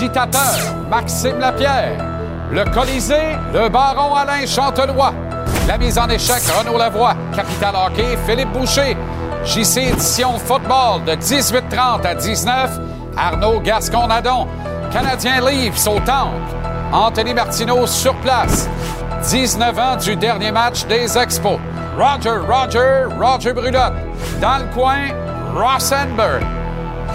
l'agitateur, Maxime Lapierre. Le Colisée, le baron Alain Chantelois. La mise en échec, Renaud Lavoie. Capital Hockey, Philippe Boucher. JC Édition Football de 18h30 à 19 Arnaud Gascon-Nadon. Canadien Leafs au Temple. Anthony Martineau sur place. 19 ans du dernier match des Expos. Roger, Roger, Roger Brulotte. Dans le coin, Rosenberg.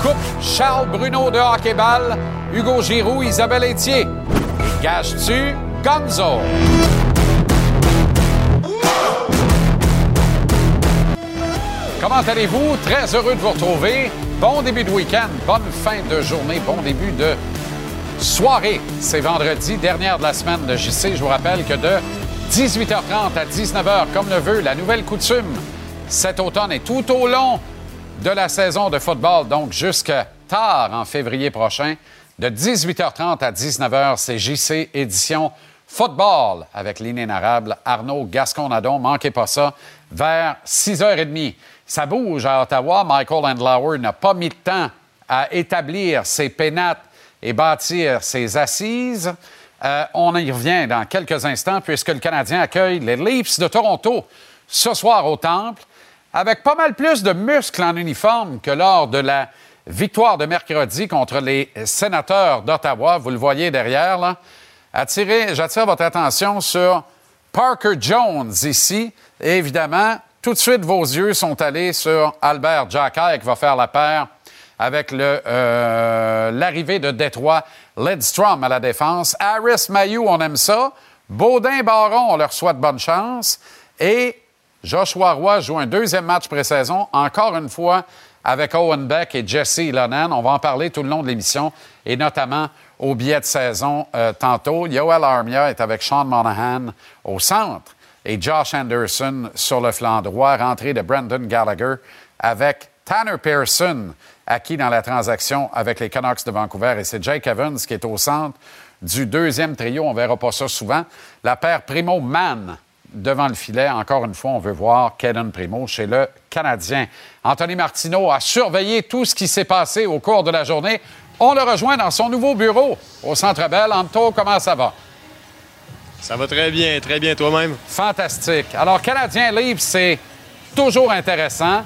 Coupe Charles Bruno de hockey-ball, Hugo Giroux, Isabelle Etier. Et gage-tu Gonzo? Comment allez-vous? Très heureux de vous retrouver. Bon début de week-end, bonne fin de journée, bon début de soirée. C'est vendredi, dernière de la semaine de JC. Je vous rappelle que de 18h30 à 19h, comme le veut la nouvelle coutume, cet automne et tout au long de la saison de football, donc jusqu'à tard en février prochain, de 18h30 à 19h, c'est JC édition football avec l'inénarrable Arnaud Gascon-Nadon. Manquez pas ça, vers 6h30. Ça bouge à Ottawa. Michael Andlauer n'a pas mis de temps à établir ses pénates et bâtir ses assises. Euh, on y revient dans quelques instants puisque le Canadien accueille les Leafs de Toronto ce soir au Temple avec pas mal plus de muscles en uniforme que lors de la victoire de mercredi contre les sénateurs d'Ottawa. Vous le voyez derrière, là. J'attire votre attention sur Parker Jones ici. Évidemment, tout de suite, vos yeux sont allés sur Albert Jacquet qui va faire la paire avec euh, l'arrivée de Détroit, Lidstrom à la défense. Harris Mayou, on aime ça. Baudin Baron, on leur souhaite bonne chance. Et Joshua Roy joue un deuxième match pré-saison, encore une fois avec Owen Beck et Jesse Ilonen. On va en parler tout le long de l'émission et notamment au billet de saison euh, tantôt. Yoel Armia est avec Sean Monahan au centre et Josh Anderson sur le flanc droit. Rentrée de Brandon Gallagher avec Tanner Pearson, acquis dans la transaction avec les Canucks de Vancouver. Et c'est Jake Evans qui est au centre du deuxième trio. On verra pas ça souvent. La paire Primo-Mann devant le filet. Encore une fois, on veut voir Kaden Primo chez le Canadien. Anthony Martineau a surveillé tout ce qui s'est passé au cours de la journée. On le rejoint dans son nouveau bureau au Centre Bell. Anto, comment ça va? Ça va très bien, très bien toi-même. Fantastique. Alors, Canadien Livre, c'est toujours intéressant.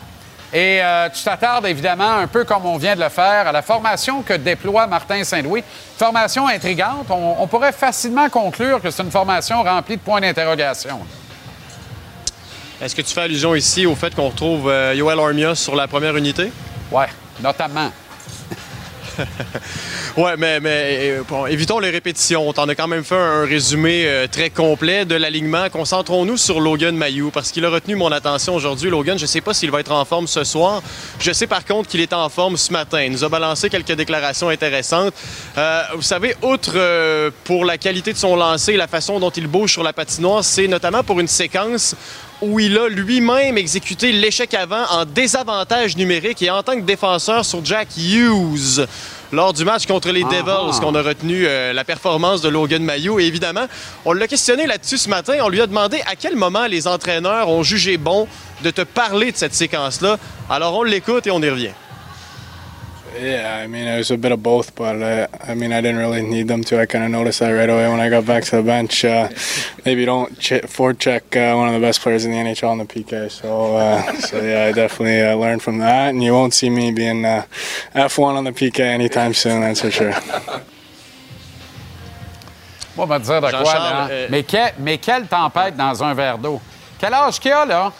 Et euh, tu t'attardes évidemment, un peu comme on vient de le faire, à la formation que déploie Martin Saint-Louis. Formation intrigante. On, on, pourrait facilement conclure que c'est une formation remplie de points d'interrogation. Est-ce que tu fais allusion ici au fait qu'on retrouve euh, Yoel Armia sur la première unité? Oui, notamment. oui, mais, mais bon, évitons les répétitions. On t'en a quand même fait un résumé euh, très complet de l'alignement. Concentrons-nous sur Logan Mayou parce qu'il a retenu mon attention aujourd'hui. Logan, je ne sais pas s'il va être en forme ce soir. Je sais par contre qu'il est en forme ce matin. Il nous a balancé quelques déclarations intéressantes. Euh, vous savez, outre euh, pour la qualité de son lancer et la façon dont il bouge sur la patinoire, c'est notamment pour une séquence où il a lui-même exécuté l'échec avant en désavantage numérique et en tant que défenseur sur Jack Hughes lors du match contre les Devils qu'on a retenu euh, la performance de Logan Mayou. Et évidemment, on l'a questionné là-dessus ce matin. On lui a demandé à quel moment les entraîneurs ont jugé bon de te parler de cette séquence-là. Alors on l'écoute et on y revient. Yeah, I mean, it was a bit of both, but uh, I mean, I didn't really need them to. I kind of noticed that right away when I got back to the bench. Uh, maybe don't ch- forecheck uh, one of the best players in the NHL in the PK. So, uh, so yeah, I definitely uh, learned from that, and you won't see me being uh, F1 on the PK anytime soon. That's for sure. Moi, on va te dire de quoi, là. Euh... Mais, que, mais quelle tempête dans un verre d'eau. Quel âge qu'il a, là?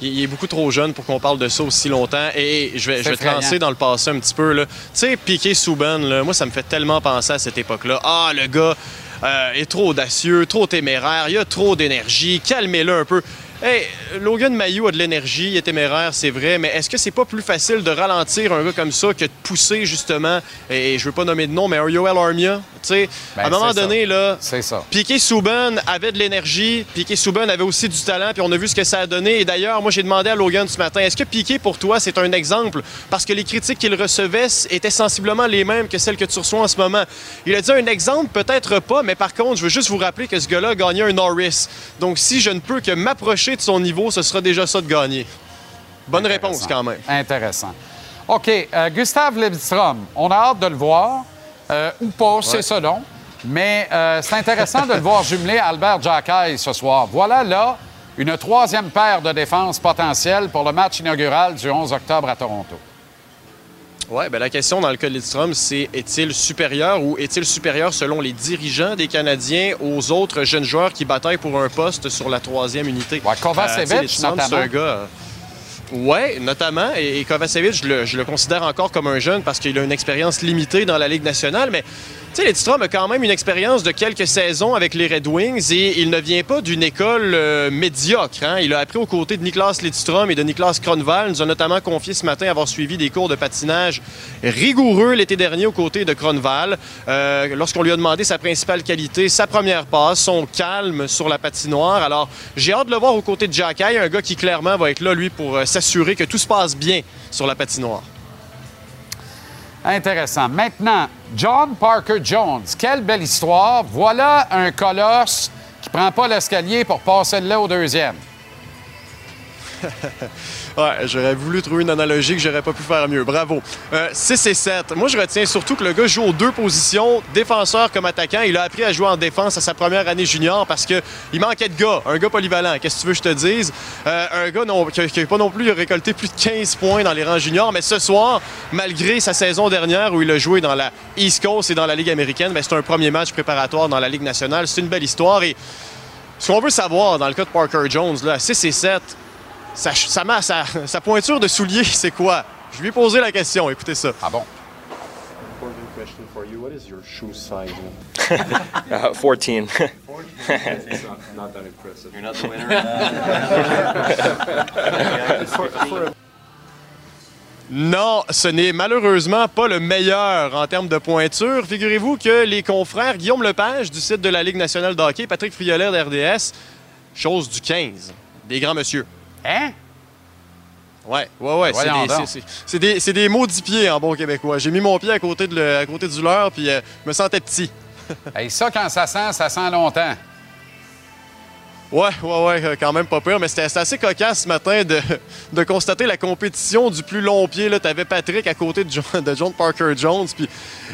Il, est beaucoup trop jeune pour qu'on parle de ça aussi longtemps. Et je vais, je vais te lancer dans le passé un petit peu. Tu sais, Piqué Souben, moi, ça me fait tellement penser à cette époque-là. Ah, le gars euh, est trop audacieux, trop téméraire, il a trop d'énergie, calmez-le un peu. Hey, Logan Mayou a de l'énergie, il est téméraire, c'est vrai, mais est-ce que c'est pas plus facile de ralentir un gars comme ça que de pousser justement, et je veux pas nommer de nom, mais un Yoel Armia? sais, Ben, à un moment c'est donné, ça. là, C'est ça. Piquet Souban avait de l'énergie, Piquet Souban avait aussi du talent, puis on a vu ce que ça a donné. Et d'ailleurs, moi, j'ai demandé à Logan ce matin, est-ce que Piquet, pour toi, c'est un exemple? Parce que les critiques qu'il recevait étaient sensiblement les mêmes que celles que tu reçois en ce moment. Il a dit un exemple, peut-être pas, mais par contre, je veux juste vous rappeler que ce gars-là a gagné un Norris. Donc, si je ne peux que m'approcher de son niveau, ce sera déjà ça de gagner. Bonne réponse, quand même. Intéressant. OK. euh, Gustave Lidstrom, on a hâte de le voir. euh, ou pas, c'est selon. Mais euh, c'est intéressant de le voir jumeler Albert Jacquet ce soir. Voilà là une troisième paire de défense potentielle pour le match inaugural du 11 octobre à Toronto. Oui, ben la question dans le cas de Lidstrom, c'est est-il supérieur ou est-il supérieur selon les dirigeants des Canadiens aux autres jeunes joueurs qui bataillent pour un poste sur la troisième unité? Ouais, Kovacevic, notamment. un gars. euh, Oui, notamment. Et, et Kovacevic, je le, je le considère encore comme un jeune parce qu'il a une expérience limitée dans la Ligue nationale. Mais tu a quand même une expérience de quelques saisons avec les Red Wings et il ne vient pas d'une école euh, médiocre. hein. Il a appris aux côtés de Niklas Lidstrom et de Niklas Kronwall. Il nous a notamment confié ce matin avoir suivi des cours de patinage rigoureux l'été dernier aux côtés de Kronwall. Euh, Lorsqu'on lui a demandé sa principale qualité, sa première passe, son calme sur la patinoire. Alors, j'ai hâte de le voir aux côtés de Jack Hay, un gars qui clairement va être là, lui, pour euh, s'assurer que tout se passe bien sur la patinoire. Intéressant. Maintenant, John Parker Jones. Quelle belle histoire. Voilà un colosse qui prend pas l'escalier pour passer lait au deuxième. Ouais, j'aurais voulu trouver une analogie que j'aurais pas pu faire mieux. Bravo. Euh, 6 et 7. Moi, je retiens surtout que le gars joue aux deux positions, défenseur comme attaquant. Il a appris à jouer en défense à sa première année junior parce que il manquait de gars, un gars polyvalent. Qu'est-ce que tu veux que je te dise? Euh, un gars non, qui n'a pas non plus récolté plus de 15 points dans les rangs juniors, mais ce soir, malgré sa saison dernière où il a joué dans la East Coast et dans la Ligue américaine, ben, c'est un premier match préparatoire dans la Ligue nationale. C'est une belle histoire et ce qu'on veut savoir dans le cas de Parker Jones, là, 6 et 7, sa, sa, ma- sa- sa pointure de soulier, c'est quoi? Je lui ai posé la question, écoutez ça. Ah bon? Important question for you. What is your shoe size? Uh, 14. not that impressive. You're not the winner. Non, ce n'est malheureusement pas le meilleur en termes de pointure. Figurez-vous que les confrères Guillaume Lepage du site de la Ligue nationale de hockey, Patrick Friolet d'RDS, chose du 15, des grands monsieur. Hein? Ouais, ouais, ouais. C'est des, des, des maudits pieds en bon québécois. J'ai mis mon pied à côté, de le- à côté du leur, puis euh, je me sentais petit. Hey, ça, quand ça sent, ça sent longtemps. Ouais, ouais, ouais, euh, quand même pas peur, mais c'était assez cocasse ce matin de, de constater la compétition du plus long pied. Tu avais Patrick à côté de John, de John Parker Jones. Puis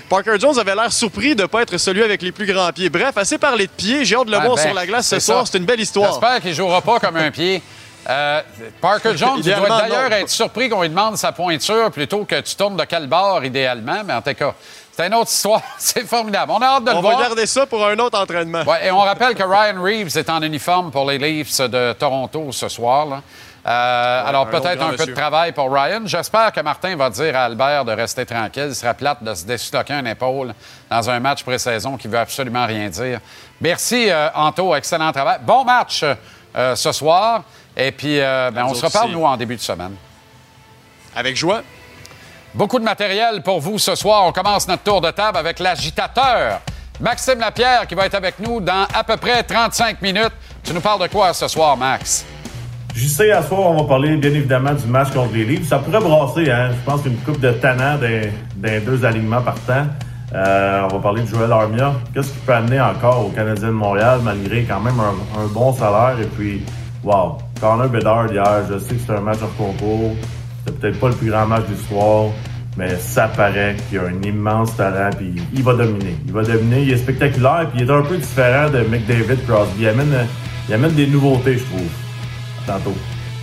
Parker Jones avait l'air surpris de ne pas être celui avec les plus grands pieds. Bref, assez parlé de pieds. J'ai hâte de le Ah voir ben, sur la glace ce soir. C'est une belle histoire. J'espère qu'il ne jouera pas comme un pied. Euh, Parker Jones, il doit d'ailleurs être surpris qu'on lui demande sa pointure plutôt que tu tournes de quel bord, idéalement. Mais en tout cas, c'est une autre histoire. C'est formidable. On a hâte de le On voir. va garder ça pour un autre entraînement. Ouais, et on rappelle que Ryan Reeves est en uniforme pour les Leafs de Toronto ce soir. là. Euh, alors, un peut-être un peu monsieur. de travail pour Ryan. J'espère que Martin va dire à Albert de rester tranquille. Ce serait plate de se désloquer une épaule dans un match pré-saison qui veut absolument rien dire. Merci, euh, Anto. Excellent travail. Bon match euh, ce soir. Et puis, euh, ben, on se reparle, aussi. nous, en début de semaine. Avec joie. Beaucoup de matériel pour vous ce soir. On commence notre tour de table avec l'agitateur. Maxime Lapierre qui va être avec nous dans à peu près 35 minutes. Tu nous parles de quoi ce soir, Max? Je sais, à soir, on va parler bien évidemment du match contre les Leafs. Ça pourrait brasser, hein. Je pense qu'une coupe de tannants des, des deux alignements partant. Euh, on va parler de Joël Armia. Qu'est-ce qui peut amener encore au Canadien de Montréal malgré quand même un, un bon salaire? Et puis, wow, Connor Bedard hier, je sais que c'est un match hors concours. C'est peut-être pas le plus grand match de l'histoire, mais ça paraît qu'il a un immense talent puis il va dominer. Il va dominer, il est spectaculaire puis il est un peu différent de McDavid Crosby. Il amène, il amène des nouveautés, je trouve. Tantôt.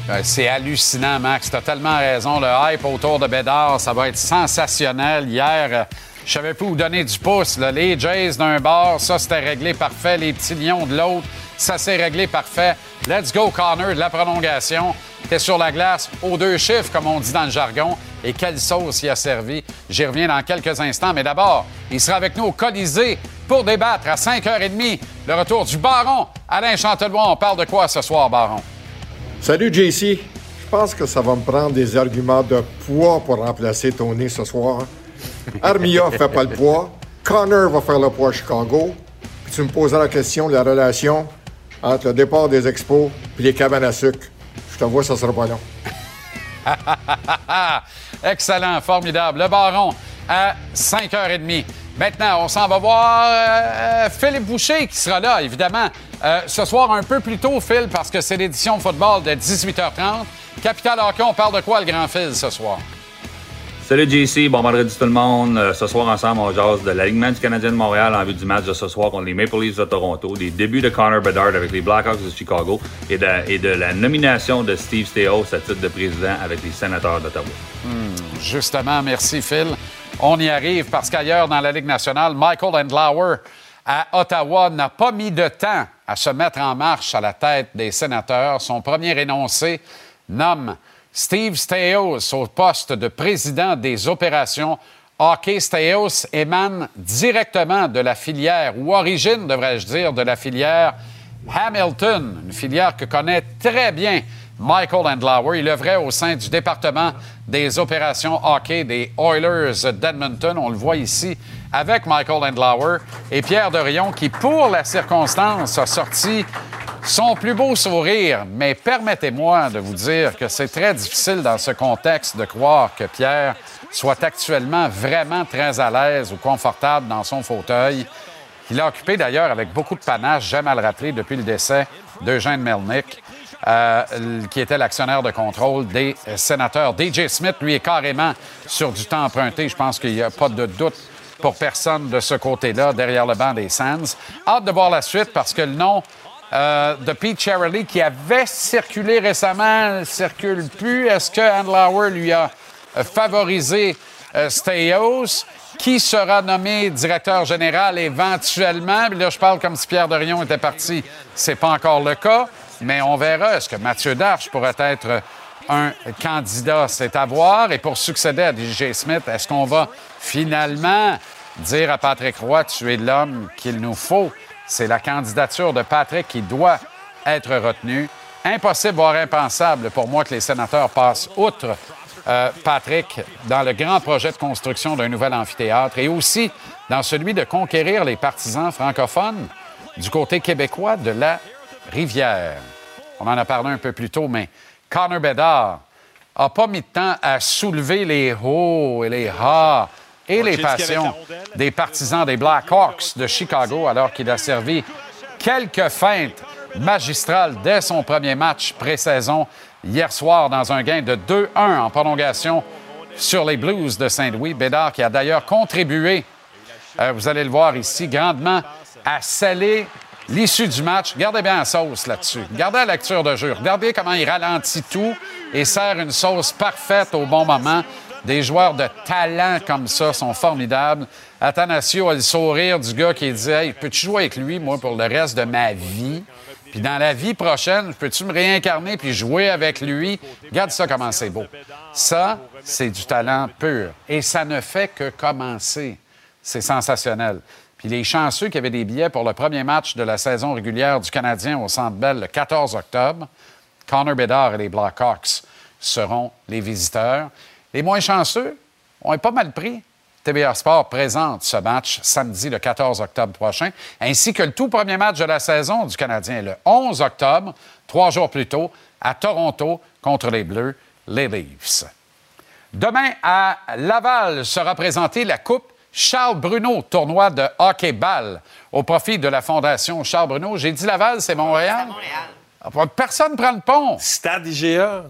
Euh, C'est hallucinant, Max. Tu as tellement raison. Le hype autour de Bédard, ça va être sensationnel. Hier, euh, je savais plus où donner du pouce. Les Jays d'un bord, ça, c'était réglé parfait. Les petits lions de l'autre, ça s'est réglé parfait. Let's go, Connor, de la prolongation. T'es sur la glace aux deux chiffres, comme on dit dans le jargon. Et quelle sauce il a servi. J'y reviens dans quelques instants. Mais d'abord, il sera avec nous au Colisée pour débattre à 5h30. Le retour du Baron. Alain Chantelois, on parle de quoi ce soir, Baron? Salut JC. Je pense que ça va me prendre des arguments de poids pour remplacer Tony ce soir. Armia fait pas le poids. Connor va faire le poids à Chicago. Puis tu me poseras la question de la relation entre le départ des expos et les cabanes à sucre. Je te vois, ça sera pas long. Excellent, formidable. Le baron à 5h30. Maintenant, on s'en va voir euh, Philippe Boucher qui sera là, évidemment. Euh, ce soir, un peu plus tôt, Phil, parce que c'est l'édition de football de 18h30. Capital Hockey, on parle de quoi, le grand Phil, ce soir? Salut JC, bon vendredi tout le monde. Euh, ce soir ensemble, on jase de l'alignement du Canadien de Montréal en vue du match de ce soir contre les Maple Leafs de Toronto, des débuts de Connor Bedard avec les Blackhawks de Chicago et de, la nomination de Steve Steos à titre de président avec les sénateurs d'Ottawa. Justement, merci Phil. On y arrive parce qu'ailleurs dans la Ligue nationale, Michael Andlauer à Ottawa n'a pas mis de temps à se mettre en marche à la tête des sénateurs. Son premier énoncé nomme Steve Steos au poste de président des opérations. Hockey Steos émane directement de la filière, ou origine, devrais-je dire, de la filière Hamilton, une filière que connaît très bien Michael Andlauer. Il œuvrait au sein du département des opérations hockey des Oilers d'Edmonton. On le voit ici avec Michael Andlauer et Pierre Dorion qui, pour la circonstance, a sorti son plus beau sourire. Mais permettez-moi de vous dire que c'est très difficile dans ce contexte de croire que Pierre soit actuellement vraiment très à l'aise ou confortable dans son fauteuil. Il a occupé d'ailleurs avec beaucoup de panache, j'aime à le rappeler, depuis le décès d'Eugène Melnick. euh, qui était l'actionnaire de contrôle des sénateurs. DJ Smith, lui, est carrément sur du temps emprunté. Je pense qu'il n'y a pas de doute pour personne de ce côté-là, derrière le banc des Sands. Hâte de voir la suite parce que le nom euh, de Pete Cherrelly, qui avait circulé récemment, ne circule plus. Est-ce que Andlauer lui a euh, favorisé euh, Steyos? Qui sera nommé directeur général éventuellement? Là, je parle comme si Pierre Dorion était parti. C'est pas encore le cas, mais on verra. Est-ce que Mathieu Darche pourrait être un candidat? C'est à voir. Et pour succéder à DJ Smith, est-ce qu'on va finalement dire à Patrick Roy, tu es l'homme qu'il nous faut? C'est la candidature de Patrick qui doit être retenue. Impossible, voire impensable pour moi que les sénateurs passent outre euh, Patrick dans le grand projet de construction d'un nouvel amphithéâtre et aussi dans celui de conquérir les partisans francophones du côté québécois de la rivière. On en a parlé un peu plus tôt, mais Connor Bedard n'a pas mis de temps à soulever les hauts et les ha et les passions des partisans des Blackhawks de Chicago alors qu'il a servi quelques feintes magistrales dès son premier match pré-saison hier soir dans un gain de 2-1 en prolongation sur les Blues de Saint-Louis. Bédard qui a d'ailleurs contribué, euh, vous allez le voir ici, grandement à sceller l'issue du match. Gardez bien la sauce là-dessus. Regardez la lecture de jeu. Regardez comment il ralentit tout et sert une sauce parfaite au bon moment. Des joueurs de talent comme ça sont formidables. Athanasio a le sourire du gars qui dit Hey, peux-tu jouer avec lui, moi, pour le reste de ma vie? Puis dans la vie prochaine, peux-tu me réincarner puis jouer avec lui? Regarde ça comment c'est beau. Ça, c'est du talent pur. Et ça ne fait que commencer. C'est sensationnel. Puis les chanceux qui avaient des billets pour le premier match de la saison régulière du Canadien au Centre Bell le 14 octobre, Connor Bedard et les Blackhawks seront les visiteurs. Les moins chanceux ont pas mal pris. TVA Sport présente ce match samedi le 14 octobre prochain, ainsi que le tout premier match de la saison du Canadien le 11 octobre, trois jours plus tôt, à Toronto contre les Bleus, les Leafs. Demain, à Laval, sera présentée la Coupe Charles Bruno, tournoi de hockey-ball, au profit de la Fondation Charles Bruno. J'ai dit Laval, c'est Montréal? Ah, Personne ne prend le pont. Stade IGA.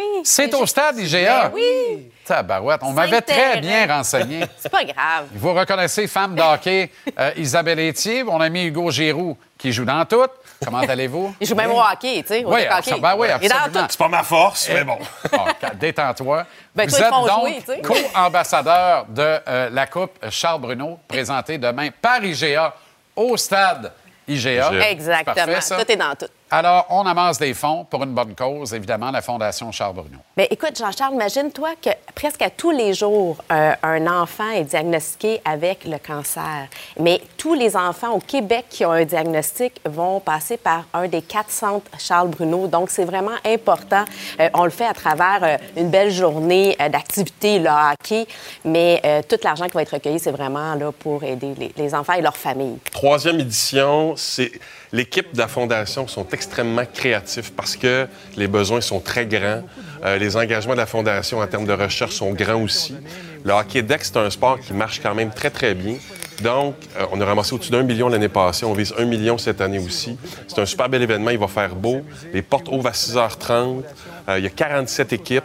Oui. C'est au stade IGA. Ben oui. Tabarouette, on m'avait très bien renseigné. C'est pas grave. Vous reconnaissez, femme d'hockey, euh, Isabelle Etier, mon ami Hugo Giroux, qui joue dans tout. Comment allez-vous? Il joue même au hockey, tu sais. au Oui, hockey. absolument. Ben oui, Il est dans absolument. C'est pas ma force, mais bon. Bon, détends-toi. Ben, Vous êtes donc co-ambassadeur de euh, la Coupe Charles Bruno, présentée demain par IGA au stade IGA. Exactement. Parfait, ça. Tout est dans tout. Alors, on amasse des fonds pour une bonne cause, évidemment, la Fondation Charles Bruno. Bien, écoute, Jean-Charles, imagine-toi que presque à tous les jours, euh, un enfant est diagnostiqué avec le cancer. Mais tous les enfants au Québec qui ont un diagnostic vont passer par un des quatre centres Charles Bruno. Donc, c'est vraiment important. Euh, on le fait à travers euh, une belle journée euh, d'activités, le hockey, mais euh, tout l'argent qui va être recueilli, c'est vraiment là pour aider les, les enfants et leurs familles. Troisième édition, c'est l'équipe de la Fondation sont extrêmement créatifs parce que les besoins sont très grands. Euh, les engagements de la Fondation en termes de recherche sont grands aussi. Le hockey deck, c'est un sport qui marche quand même très, très bien. Donc, euh, on a ramassé au-dessus d'un million l'année passée. On vise un million cette année aussi. C'est un super bel événement. Il va faire beau. Les portes ouvrent à 6h30. Euh, il y a 47 équipes.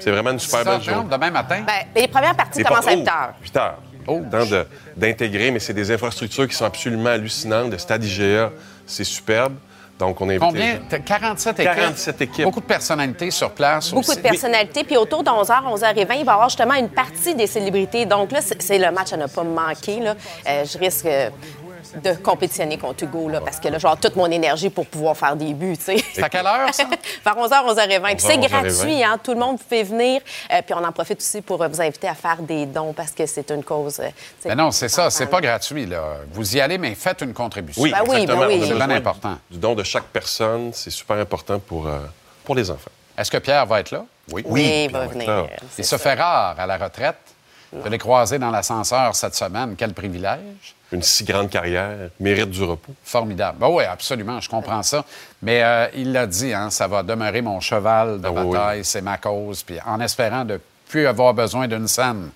C'est vraiment une super belle 6h30 journée. demain matin? Bien, les premières parties Les commencent à portes- 8 heures. Oh, 8 heures. Oh, Temps de- d'intégrer, mais c'est des infrastructures qui sont absolument hallucinantes. Le stade IGA, c'est superbe. Donc, on invite les Combien? gens. T'as 47 équipes? 47 équipes. Beaucoup de personnalités sur place Beaucoup aussi. de personnalités. Puis autour de 11h, 11h20, il va y avoir justement une partie des célébrités. Donc là, c'est le match à ne pas manquer. Là. Euh, je risque de compétitionner contre Hugo là, parce que là, avoir toute mon énergie pour pouvoir faire des buts. tu sais. C'est à quelle heure, ça? Vers 11h, 11h20. Puis c'est 11h20. gratuit, hein? tout le monde peut venir. Euh, puis on en profite aussi pour euh, vous inviter à faire des dons parce que c'est une cause. euh, Mais non, c'est ça, c'est pas importante. gratuit. Là. Vous y allez, mais faites une contribution. Oui, Ben oui, exactement. ben oui. C'est bien du- important. Du don de chaque personne, c'est super important pour, euh, pour les enfants. Est-ce que Pierre va être là? Oui. Oui, il va venir. Il se fait rare à la retraite. Je l'ai croisé dans l'ascenseur cette semaine. Quel privilège. Une si grande carrière mérite du repos. Formidable. Ben oui, absolument, je comprends ça. Mais euh, il l'a dit, hein, ça va demeurer mon cheval de Ah oui, bataille, c'est ma cause. Puis en espérant de plus avoir besoin d'une scène,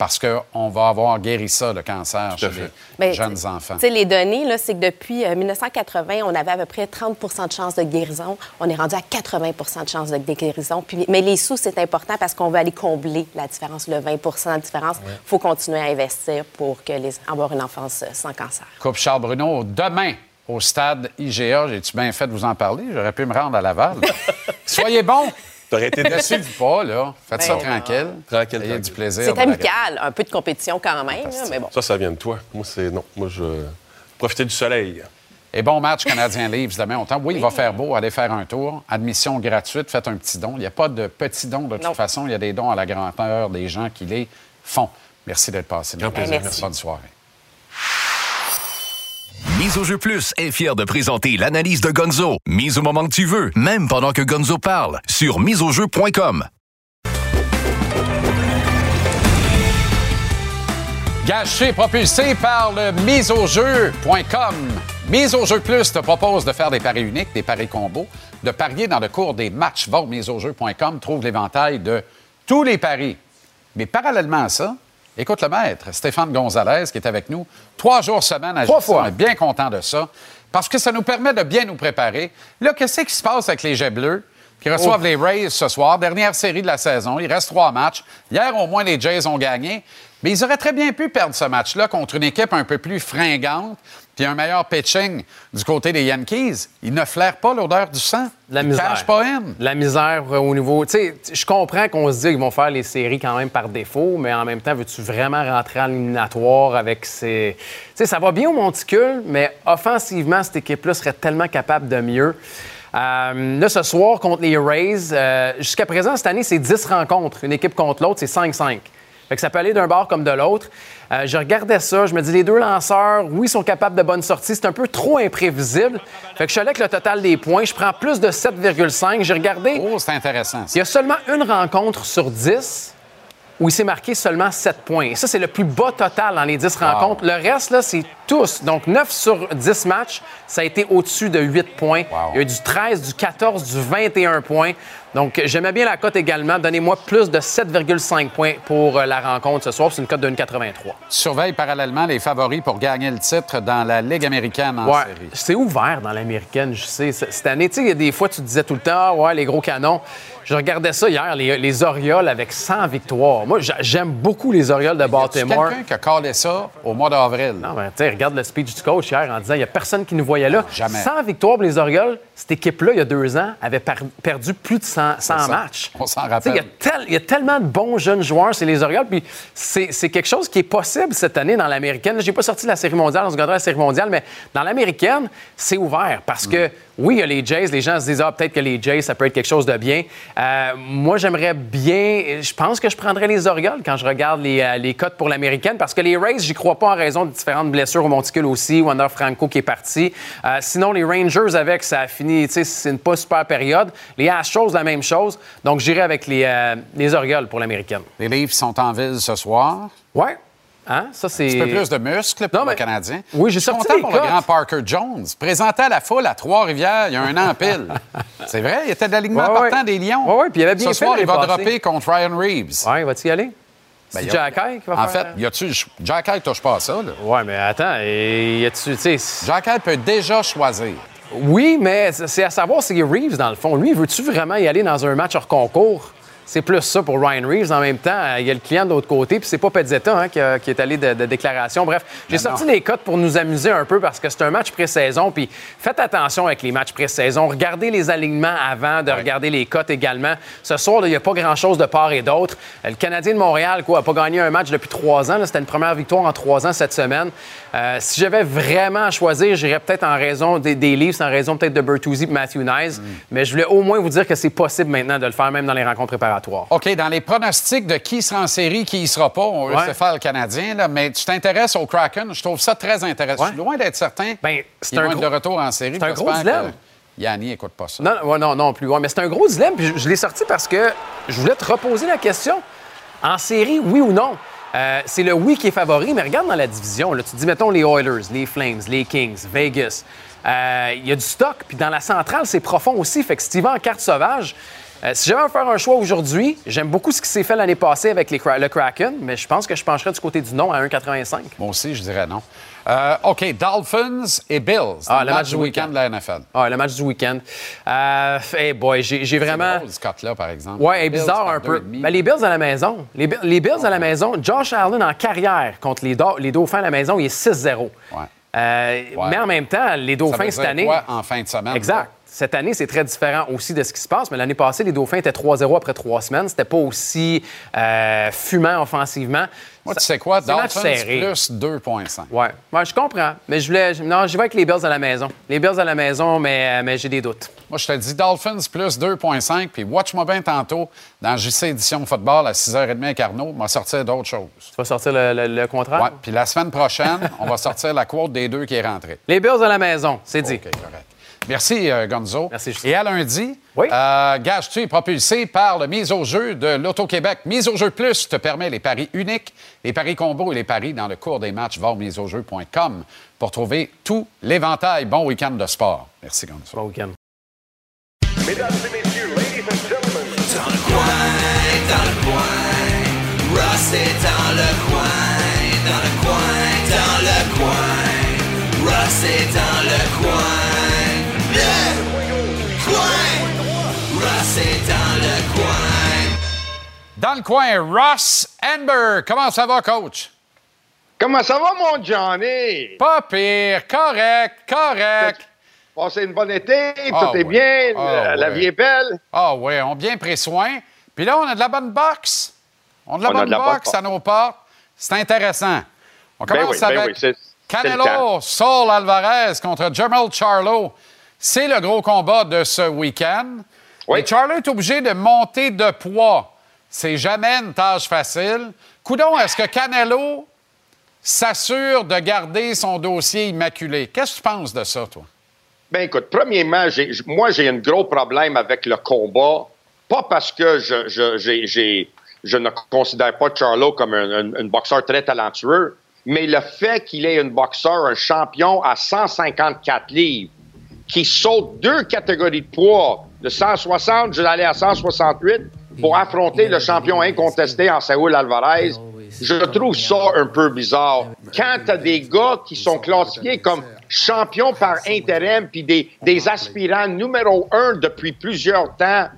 parce qu'on va avoir guéri ça, le cancer, chez les Ben, jeunes enfants. Les données, c'est que depuis euh, 1980, on avait à peu près 30% de chances de guérison. On est rendu à 80% de chances de guérison. Puis, mais les sous, c'est important parce qu'on veut aller combler la différence, le 20% de différence. Il faut continuer à investir pour que les, avoir une enfance euh, sans cancer. Coupe Charles Bruno demain au stade IGA. J'ai-tu bien fait de vous en parler? J'aurais pu me rendre à Laval. Soyez bons! T'aurais été Laissez-vous pas, là. Faites ça Ben, tranquille. Tranquille, Ayez du plaisir. C'est amical, un peu de compétition quand même, là, mais bon. Ça, ça vient de toi. Moi, c'est non. Moi, je profiter du soleil. Et bon match Canadien Livres demain au temps. Oui, il va faire beau. Allez faire un tour. Admission gratuite. Faites un petit don. Il n'y a pas de petits dons de toute Non. façon. Il y a des dons à la grandeur des gens qui les font. Merci d'être passé. Merci. Bonne soirée. Mise au jeu plus est fier de présenter l'analyse de Gonzo. Mise au moment que tu veux, même pendant que Gonzo parle, sur miseaujeu.com. Gâché propulsé par le miseaujeu.com. Mise au jeu plus te propose de faire des paris uniques, des paris combos, de parier dans le cours des matchs. Va au miseaujeu.com, trouve l'éventail de tous les paris. Mais parallèlement à ça, écoute le maître, Stéphane Gonzalez, qui est avec nous trois jours semaine à Trois fois. On est bien content de ça parce que ça nous permet de bien nous préparer. Là, qu'est-ce qui se passe avec les Jets bleus qui reçoivent les Rays ce soir? Dernière série de la saison. Il reste trois matchs. Hier, au moins, les Jays ont gagné. Mais ils auraient très bien pu perdre ce match-là contre une équipe un peu plus fringante puis un meilleur pitching du côté des Yankees. Ils ne flairent pas l'odeur du sang. La Ils misère. pas une. La misère euh, au niveau. Tu sais, je comprends qu'on se dit qu'ils vont faire les séries quand même par défaut, mais en même temps, veux-tu vraiment rentrer en éliminatoire avec ces. Tu sais, ça va bien au monticule, mais offensivement, cette équipe-là serait tellement capable de mieux. Euh, là, ce soir, contre les Rays, euh, jusqu'à présent, cette année, c'est 10 rencontres. Une équipe contre l'autre, c'est 5-5. Fait que ça peut aller d'un bord comme de l'autre. Euh, je regardais ça, je me dis, les deux lanceurs, oui, sont capables de bonnes sorties. C'est un peu trop imprévisible. Fait que je suis allé avec le total des points. Je prends plus de 7,5. J'ai regardé. Oh, c'est intéressant. ça. Il y a seulement une rencontre sur 10 où il s'est marqué seulement 7 points. Et ça, c'est le plus bas total dans les 10 rencontres. Le reste, là, c'est tous. Donc, 9 sur 10 matchs, ça a été au-dessus de 8 points. Il y a eu du 13, du 14, du 21 points. Donc, j'aimais bien la cote également. Donnez-moi plus de 7,5 points pour euh, la rencontre ce soir. C'est une cote de 1,83. Tu surveilles parallèlement les favoris pour gagner le titre dans la Ligue américaine en Ouais, série. c'est ouvert dans l'américaine, je sais. Cette année, tu sais, il y a des fois, tu disais tout le temps, Ah, ouais, les gros canons. Je regardais ça hier, les, les Orioles avec 100 victoires. Moi, j'a- j'aime beaucoup les Orioles de Baltimore. quelqu'un qui a collé ça au mois d'avril? Non, mais tu sais, regarde le speech du coach hier en disant il n'y a personne qui nous voyait là. Jamais. 100 victoires pour les Orioles. Cette équipe-là, il y a deux ans, avait perdu plus de 100, 100 ça. matchs. On s'en Tu sais, Il y, a rappelle. il y a tellement de bons jeunes joueurs, c'est les Orioles. Puis c'est quelque chose qui est possible cette année dans l'américaine. Je n'ai pas sorti de la série mondiale, on se regardera la série mondiale, mais dans l'américaine, c'est ouvert parce que Oui, il y a les Jays. Les gens se disent, ah, peut-être que les Jays, ça peut être quelque chose de bien. Euh, moi, j'aimerais bien. Je pense que je prendrais les Orioles quand je regarde les, euh, les cotes pour l'américaine parce que les Rays, j'y crois pas en raison de différentes blessures au monticule aussi. Wander Franco qui est parti. Euh, sinon, les Rangers avec, ça a fini. Tu sais, c'est une pas super période. Les Astros, la même chose. Donc, j'irai avec les, euh, les Orioles pour l'américaine. Les Leafs sont en ville ce soir. Ouais. Hein? Ça, c'est. Un petit peu plus de muscles pour Non, le Canadien. Oui, j'ai Je suis sorti content pour le grand Parker Jones. Présenté à la foule à Trois-Rivières il y a un an pile. C'est vrai, il était de l'alignement Ouais, ouais. partant des Lions. Ouais, puis il avait bien Ce fait soir, il va dropper contre Ryan Reeves. Ouais, va-tu y aller? Ben, C'est Jack High qui va En faire. fait, y a-tu. Jack touche pas à ça, là. Ouais, mais attends, y a-tu. Jack Hyde peut déjà choisir. Oui, mais c'est à savoir si Reeves, dans le fond, lui, veux-tu vraiment y aller dans un match hors concours? C'est plus ça pour Ryan Reeves. En même temps, il y a le client de l'autre côté, puis c'est pas Pezzetta hein, qui, a- qui est allé de, de déclaration. Bref, j'ai Ben sorti les cotes pour nous amuser un peu parce que c'est un match pré-saison. Puis faites attention avec les matchs pré-saison. Regardez les alignements avant de regarder les cotes également. Ce soir, il n'y a pas grand-chose de part et d'autre. Euh, Le Canadien de Montréal, quoi, n'a pas gagné un match depuis trois ans. C'était une première victoire en trois ans cette semaine. Euh, si j'avais vraiment à choisir, j'irais peut-être en raison des, des Leafs, en raison peut-être de Bertuzzi et Matthew Nyes. Mm. Mais je voulais au moins vous dire que c'est possible maintenant de le faire, même dans les rencontres préparatoires. OK, dans les pronostics de qui sera en série, qui ne sera pas, on Ouais. se faire le Canadien, là, mais tu t'intéresses au Kraken. Je trouve ça très intéressant. Je suis loin d'être certain Ben, c'est un gros- de retour en série. c'est un gros dilemme. Yanni n'écoute pas ça. Non, non, non, non plus. Ouais, mais c'est un gros dilemme. Puis je, je l'ai sorti parce que je voulais te reposer la question. En série, oui ou non? Euh, c'est le oui qui est favori, mais regarde dans la division. Tu te dis, mettons, les Oilers, les Flames, les Kings, Vegas. Euh, Il y a du stock. Puis dans la centrale, c'est profond aussi. Fait que si en carte sauvage, euh, si j'avais à faire un choix aujourd'hui, j'aime beaucoup ce qui s'est fait l'année passée avec les le Kraken, mais je pense que je pencherais du côté du non à 1,85. Moi aussi, je dirais non. Euh, OK, Dolphins et Bills. Ah, le le match match du week-end de la NFL. Ah, le match du week-end. Euh, hey boy, j'ai vraiment. Drôle, ce cote-là, par exemple. Ouais, Bills bizarre un peu. Ben, les Bills à la maison. Les, Bi- les Bills à la maison. Josh Allen en carrière contre les, Do- les Dauphins à la maison, il est 6-0. Ouais. Euh, Mais en même temps, les Dauphins cette année. quoi en fin de semaine? Exact. Cette année, c'est très différent aussi de ce qui se passe. Mais l'année passée, les Dauphins étaient 3-0 après trois semaines. C'était pas aussi euh, fumant offensivement. Moi, tu sais quoi? Dolphins plus 2,5. Ouais. Ouais, je comprends. Mais je voulais. Non, j'y vais avec les Bills à la maison. Les Bills à la maison, mais, euh, mais j'ai des doutes. Moi, je te dis Dolphins plus 2,5. Puis watch-moi bien tantôt dans JC Édition Football à 6h30 avec Arnaud. m'a sortir d'autres choses. Tu vas sortir le, le- le contraire? Ouais. Puis la semaine prochaine, on va sortir la quote des deux qui est rentrée. Les Bills à la maison, c'est dit. OK, correct. Merci, euh, Gonzo. Merci, Justin. Et à lundi, Oui. euh, Gage-tu est propulsé par le Mise au jeu de l'Auto-Québec. Mise au jeu plus te permet les paris uniques, les paris combos et les paris dans le cours des matchs. Va au miseaujeu.com pour trouver tout l'éventail. Bon week-end de sport. Merci, Gonzo. Bon week-end. Mesdames et messieurs, ladies and gentlemen. Dans le coin, dans le coin, Ross est dans le coin, dans le coin, dans le coin, Ross est dans le coin, coin, Ross est dans le coin. Dans le coin, Ross Amber. Comment ça va, coach? Comment ça va, mon Johnny? Pas pire. Correct, correct. Passez une bonne été, Ah tout est bien, Ah la, vie est belle? Ah oui, on a bien pris soin. Puis là, on a de la bonne boxe. On a de la On bonne de la bonne boxe à nos portes. C'est intéressant. On Ben commence ben avec oui, c'est- c'est Canelo. Saul Alvarez contre Jermel Charlo. C'est le gros combat de ce week-end. Oui. Et Charlo est obligé de monter de poids. C'est jamais une tâche facile. Coudon, est-ce que Canelo s'assure de garder son dossier immaculé? Qu'est-ce que tu penses de ça, toi? Ben écoute, premièrement, moi j'ai un gros problème avec le combat, pas parce que je, ne considère pas Charlo comme un, un- un boxeur très talentueux, mais le fait qu'il ait un boxeur, un champion à 154 livres, qui saute deux catégories de poids, de 160, je vais aller à 168, pour affronter le champion incontesté en Saúl Alvarez, je trouve ça un peu bizarre. Quand tu as des gars qui sont classifiés comme champions par intérim, puis des, des aspirants numéro un depuis plusieurs temps,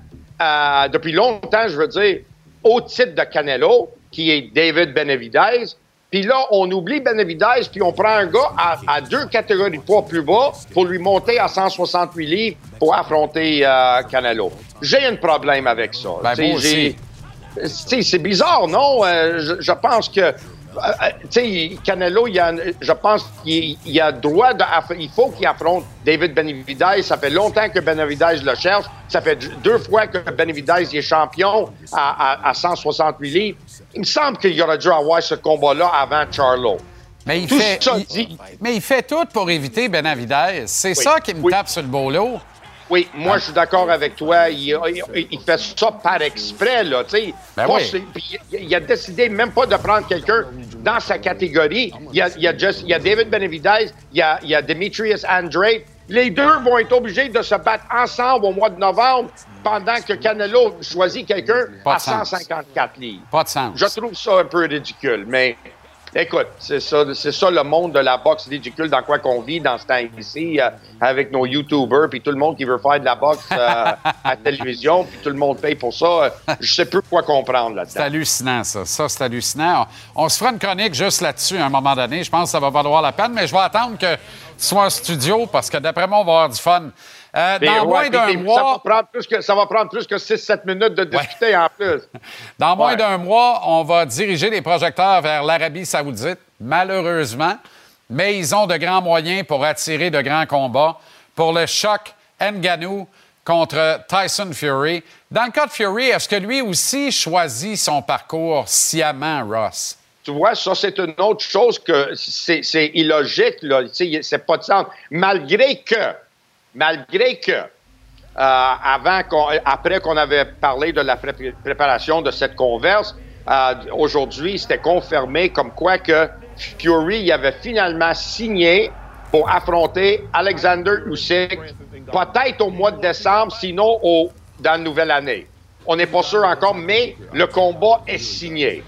euh, depuis longtemps, je veux dire, au titre de Canelo, qui est David Benavidez, puis là, on oublie Benavidez, puis on prend un gars à, à deux catégories de poids plus bas pour lui monter à 168 livres pour affronter euh, Canelo. J'ai un problème avec ça. Ben, c'est bizarre, non? Euh, je, je pense que tu sais, Canelo, il y a, je pense qu'il il a droit de, il faut qu'il affronte David Benavidez. Ça fait longtemps que Benavidez le cherche. Ça fait deux fois que Benavidez est champion à, à- à 168 livres. Il me semble qu'il aurait dû avoir ce combat-là avant Charlo. Mais il, Tout fait, il- mais il fait tout pour éviter Benavidez. C'est ça qui me tape sur le beau lot. Oui, moi, je suis d'accord avec toi. Il, il- il fait ça par exprès, là, tu sais. Ben oui. il, a décidé même pas de prendre quelqu'un dans sa catégorie. Il y a, il y a just- il y a David Benavidez, il y a, il y a Demetrius Andrade. Les deux vont être obligés de se battre ensemble au mois de novembre pendant que Canelo choisit quelqu'un à sens. 154 livres. Pas de sens. Je trouve ça un peu ridicule, mais écoute, c'est ça, c'est ça le monde de la boxe ridicule dans quoi qu'on vit dans ce temps ici, euh, avec nos YouTubers, puis tout le monde qui veut faire de la boxe euh, à la télévision, puis tout le monde paye pour ça. Je sais plus quoi comprendre C'est là-dedans. hallucinant, ça. Ça, c'est hallucinant. On, on se fera une chronique juste là-dessus à un moment donné. Je pense que ça va valoir la peine, mais je vais attendre que tu sois en studio parce que d'après moi, on va avoir du fun. Euh, Mais dans ouais, moins d'un Ça mois. va prendre plus que, ça va prendre plus que 6-7 minutes de discuter en plus. Dans moins Ouais. d'un mois, on va diriger les projecteurs vers l'Arabie Saoudite, malheureusement. Mais ils ont de grands moyens pour attirer de grands combats. Pour le choc Nganou contre Tyson Fury. Dans le cas de Fury, est-ce que lui aussi choisit son parcours sciemment, Ross? Tu vois, ça, c'est une autre chose que c'est illogique, là. C'est pas de sens. Malgré que, malgré que, euh, avant qu'on, après qu'on avait parlé de la pré- préparation de cette converse, euh, aujourd'hui, c'était confirmé comme quoi que Fury il avait finalement signé pour affronter Alexander Usyk, peut-être au mois de décembre, sinon au, dans la nouvelle année. On n'est pas sûr encore, mais le combat est signé.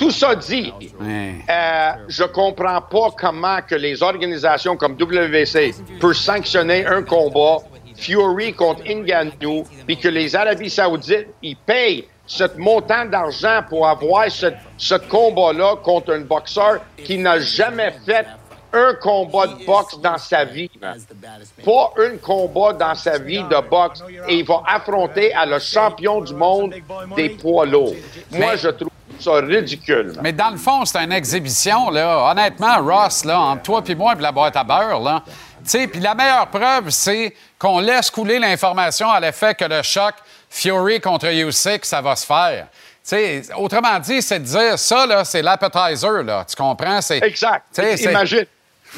Tout ça dit, euh, je comprends pas comment que les organisations comme WC peuvent sanctionner un combat Fury contre Ngannou, puis que les Arabies Saoudites, ils payent ce montant d'argent pour avoir ce, ce combat-là contre un boxeur qui n'a jamais fait un combat de boxe dans sa vie. Pas un combat dans sa vie de boxe. Et il va affronter à le champion du monde des poids lourds. Moi, je trouve ça ridicule. man. Mais dans le fond, c'est une exhibition, là. Honnêtement, Ross, là, entre toi puis moi et la boîte à beurre, là. Puis la meilleure preuve, c'est qu'on laisse couler l'information à l'effet que le choc Fury contre Usyk, ça va se faire. Autrement dit, c'est de dire ça, là, c'est l'appetizer, là. Tu comprends? C'est, Exact. Imagine.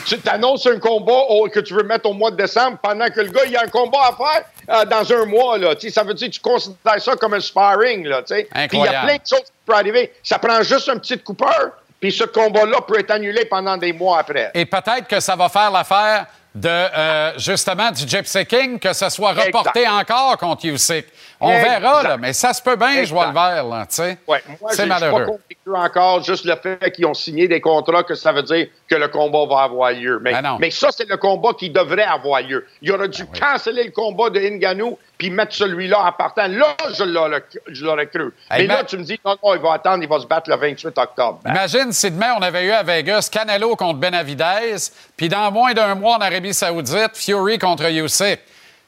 Tu t'annonces un combat au- que tu veux mettre au mois de décembre pendant que le gars, il a un combat à faire euh, dans un mois. Là. Ça veut dire que tu considères ça comme un sparring. Là, tu sais. Puis il y a plein de choses qui peuvent arriver. Ça prend juste un petit coupeur, puis ce combat-là peut être annulé pendant des mois après. Et peut-être que ça va faire l'affaire de, euh, justement, du Gypsy King, que ce soit reporté encore contre Usyk. On Exact. verra, là, mais ça se peut bien, je vois le vert, là, tu sais. Ouais, c'est pas malheureux. convaincu encore, juste le fait qu'ils ont signé des contrats, que ça veut dire que le combat va avoir lieu. Mais, Ben non. mais ça, c'est le combat qui devrait avoir lieu. Il aurait dû canceller le combat de Ngannou puis mettre celui-là en partant. Là, je l'aurais, cru. Hey, mais là, ben- tu me dis, non, non, il va attendre, il va se battre le 28 octobre. Imagine si demain, on avait eu à Vegas Canelo contre Benavidez, puis dans moins d'un mois en Arabie Saoudite, Fury contre Usyk.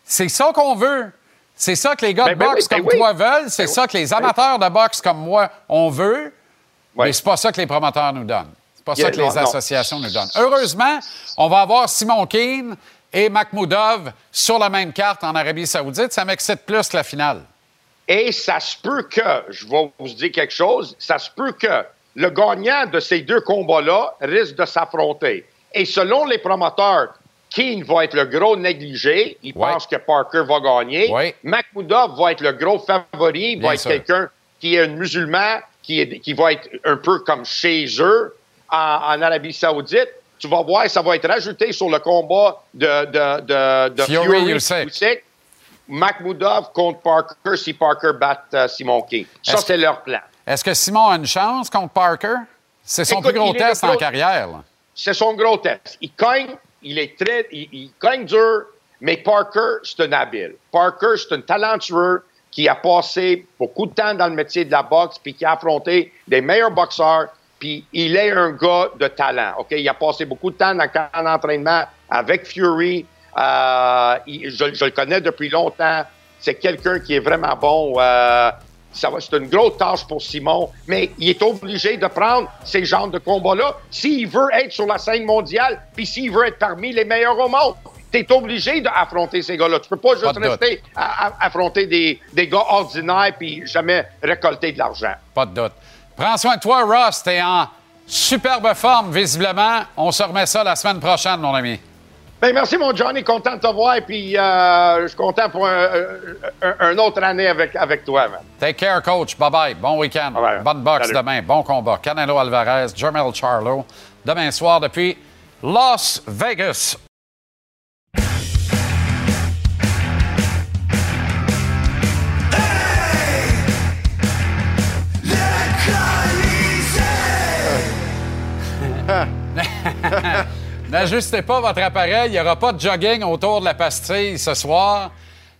C'est ça qu'on veut. C'est ça que les gars Ben, de ben boxe oui, ben comme oui. toi veulent. C'est Ben ça que les amateurs de boxe comme moi, on veut. Mais c'est pas ça que les promoteurs nous donnent. C'est pas ça que les non. associations nous donnent. Heureusement, on va avoir Simon Keane et Makhmoudov sur la même carte en Arabie Saoudite. Ça m'excite plus que la finale. Et ça se peut que, je vais vous dire quelque chose, ça se peut que le gagnant de ces deux combats-là risque de s'affronter. Et selon les promoteurs, Keane va être le gros négligé. Il Ouais. pense que Parker va gagner. Ouais. Makhmoudov va être le gros favori. Il Bien va être quelqu'un qui est un musulman, qui, est, qui va être un peu comme chez eux en, en Arabie Saoudite. Tu vas voir, ça va être rajouté sur le combat de, de, de, de Fury Fury Usyk. Usyk. Makhmoudov contre Parker si Parker bat euh, Simon King. Ça, c'est leur plan. Est-ce que Simon a une chance contre Parker? C'est son Écoute, plus gros test en carrière. C'est son gros test. Il cogne, il est très, il, il cogne dur, mais Parker, c'est un habile. Parker, c'est un talentueux qui a passé beaucoup de temps dans le métier de la boxe, puis qui a affronté des meilleurs boxeurs, puis il est un gars de talent. Ok, il a passé beaucoup de temps dans le camp d'entraînement avec Fury. Euh, je, le connais depuis longtemps. C'est quelqu'un qui est vraiment bon. Euh, c'est une grosse tâche pour Simon, mais il est obligé de prendre ces genres de combats-là s'il veut être sur la scène mondiale, puis s'il veut être parmi les meilleurs au monde. Tu es obligé d'affronter ces gars-là. Tu peux pas juste Pas de doute. rester à, à- affronter des, des gars ordinaires puis jamais récolter de l'argent. Pas de doute. Prends soin de toi, Ross. T'es en superbe forme, visiblement. On se remet ça la semaine prochaine, mon ami. Ben, merci, mon Johnny. Content de te voir. Puis, euh, je suis content pour un, un- un autre année avec, avec toi, man. Take care, coach. Bye-bye. Bon week-end. Bonne boxe Salut. demain. Bon combat. Canelo Alvarez, Jermel Charlo. Demain soir depuis Las Vegas. N'ajustez pas votre appareil. Il n'y aura pas de jogging autour de la pastille ce soir.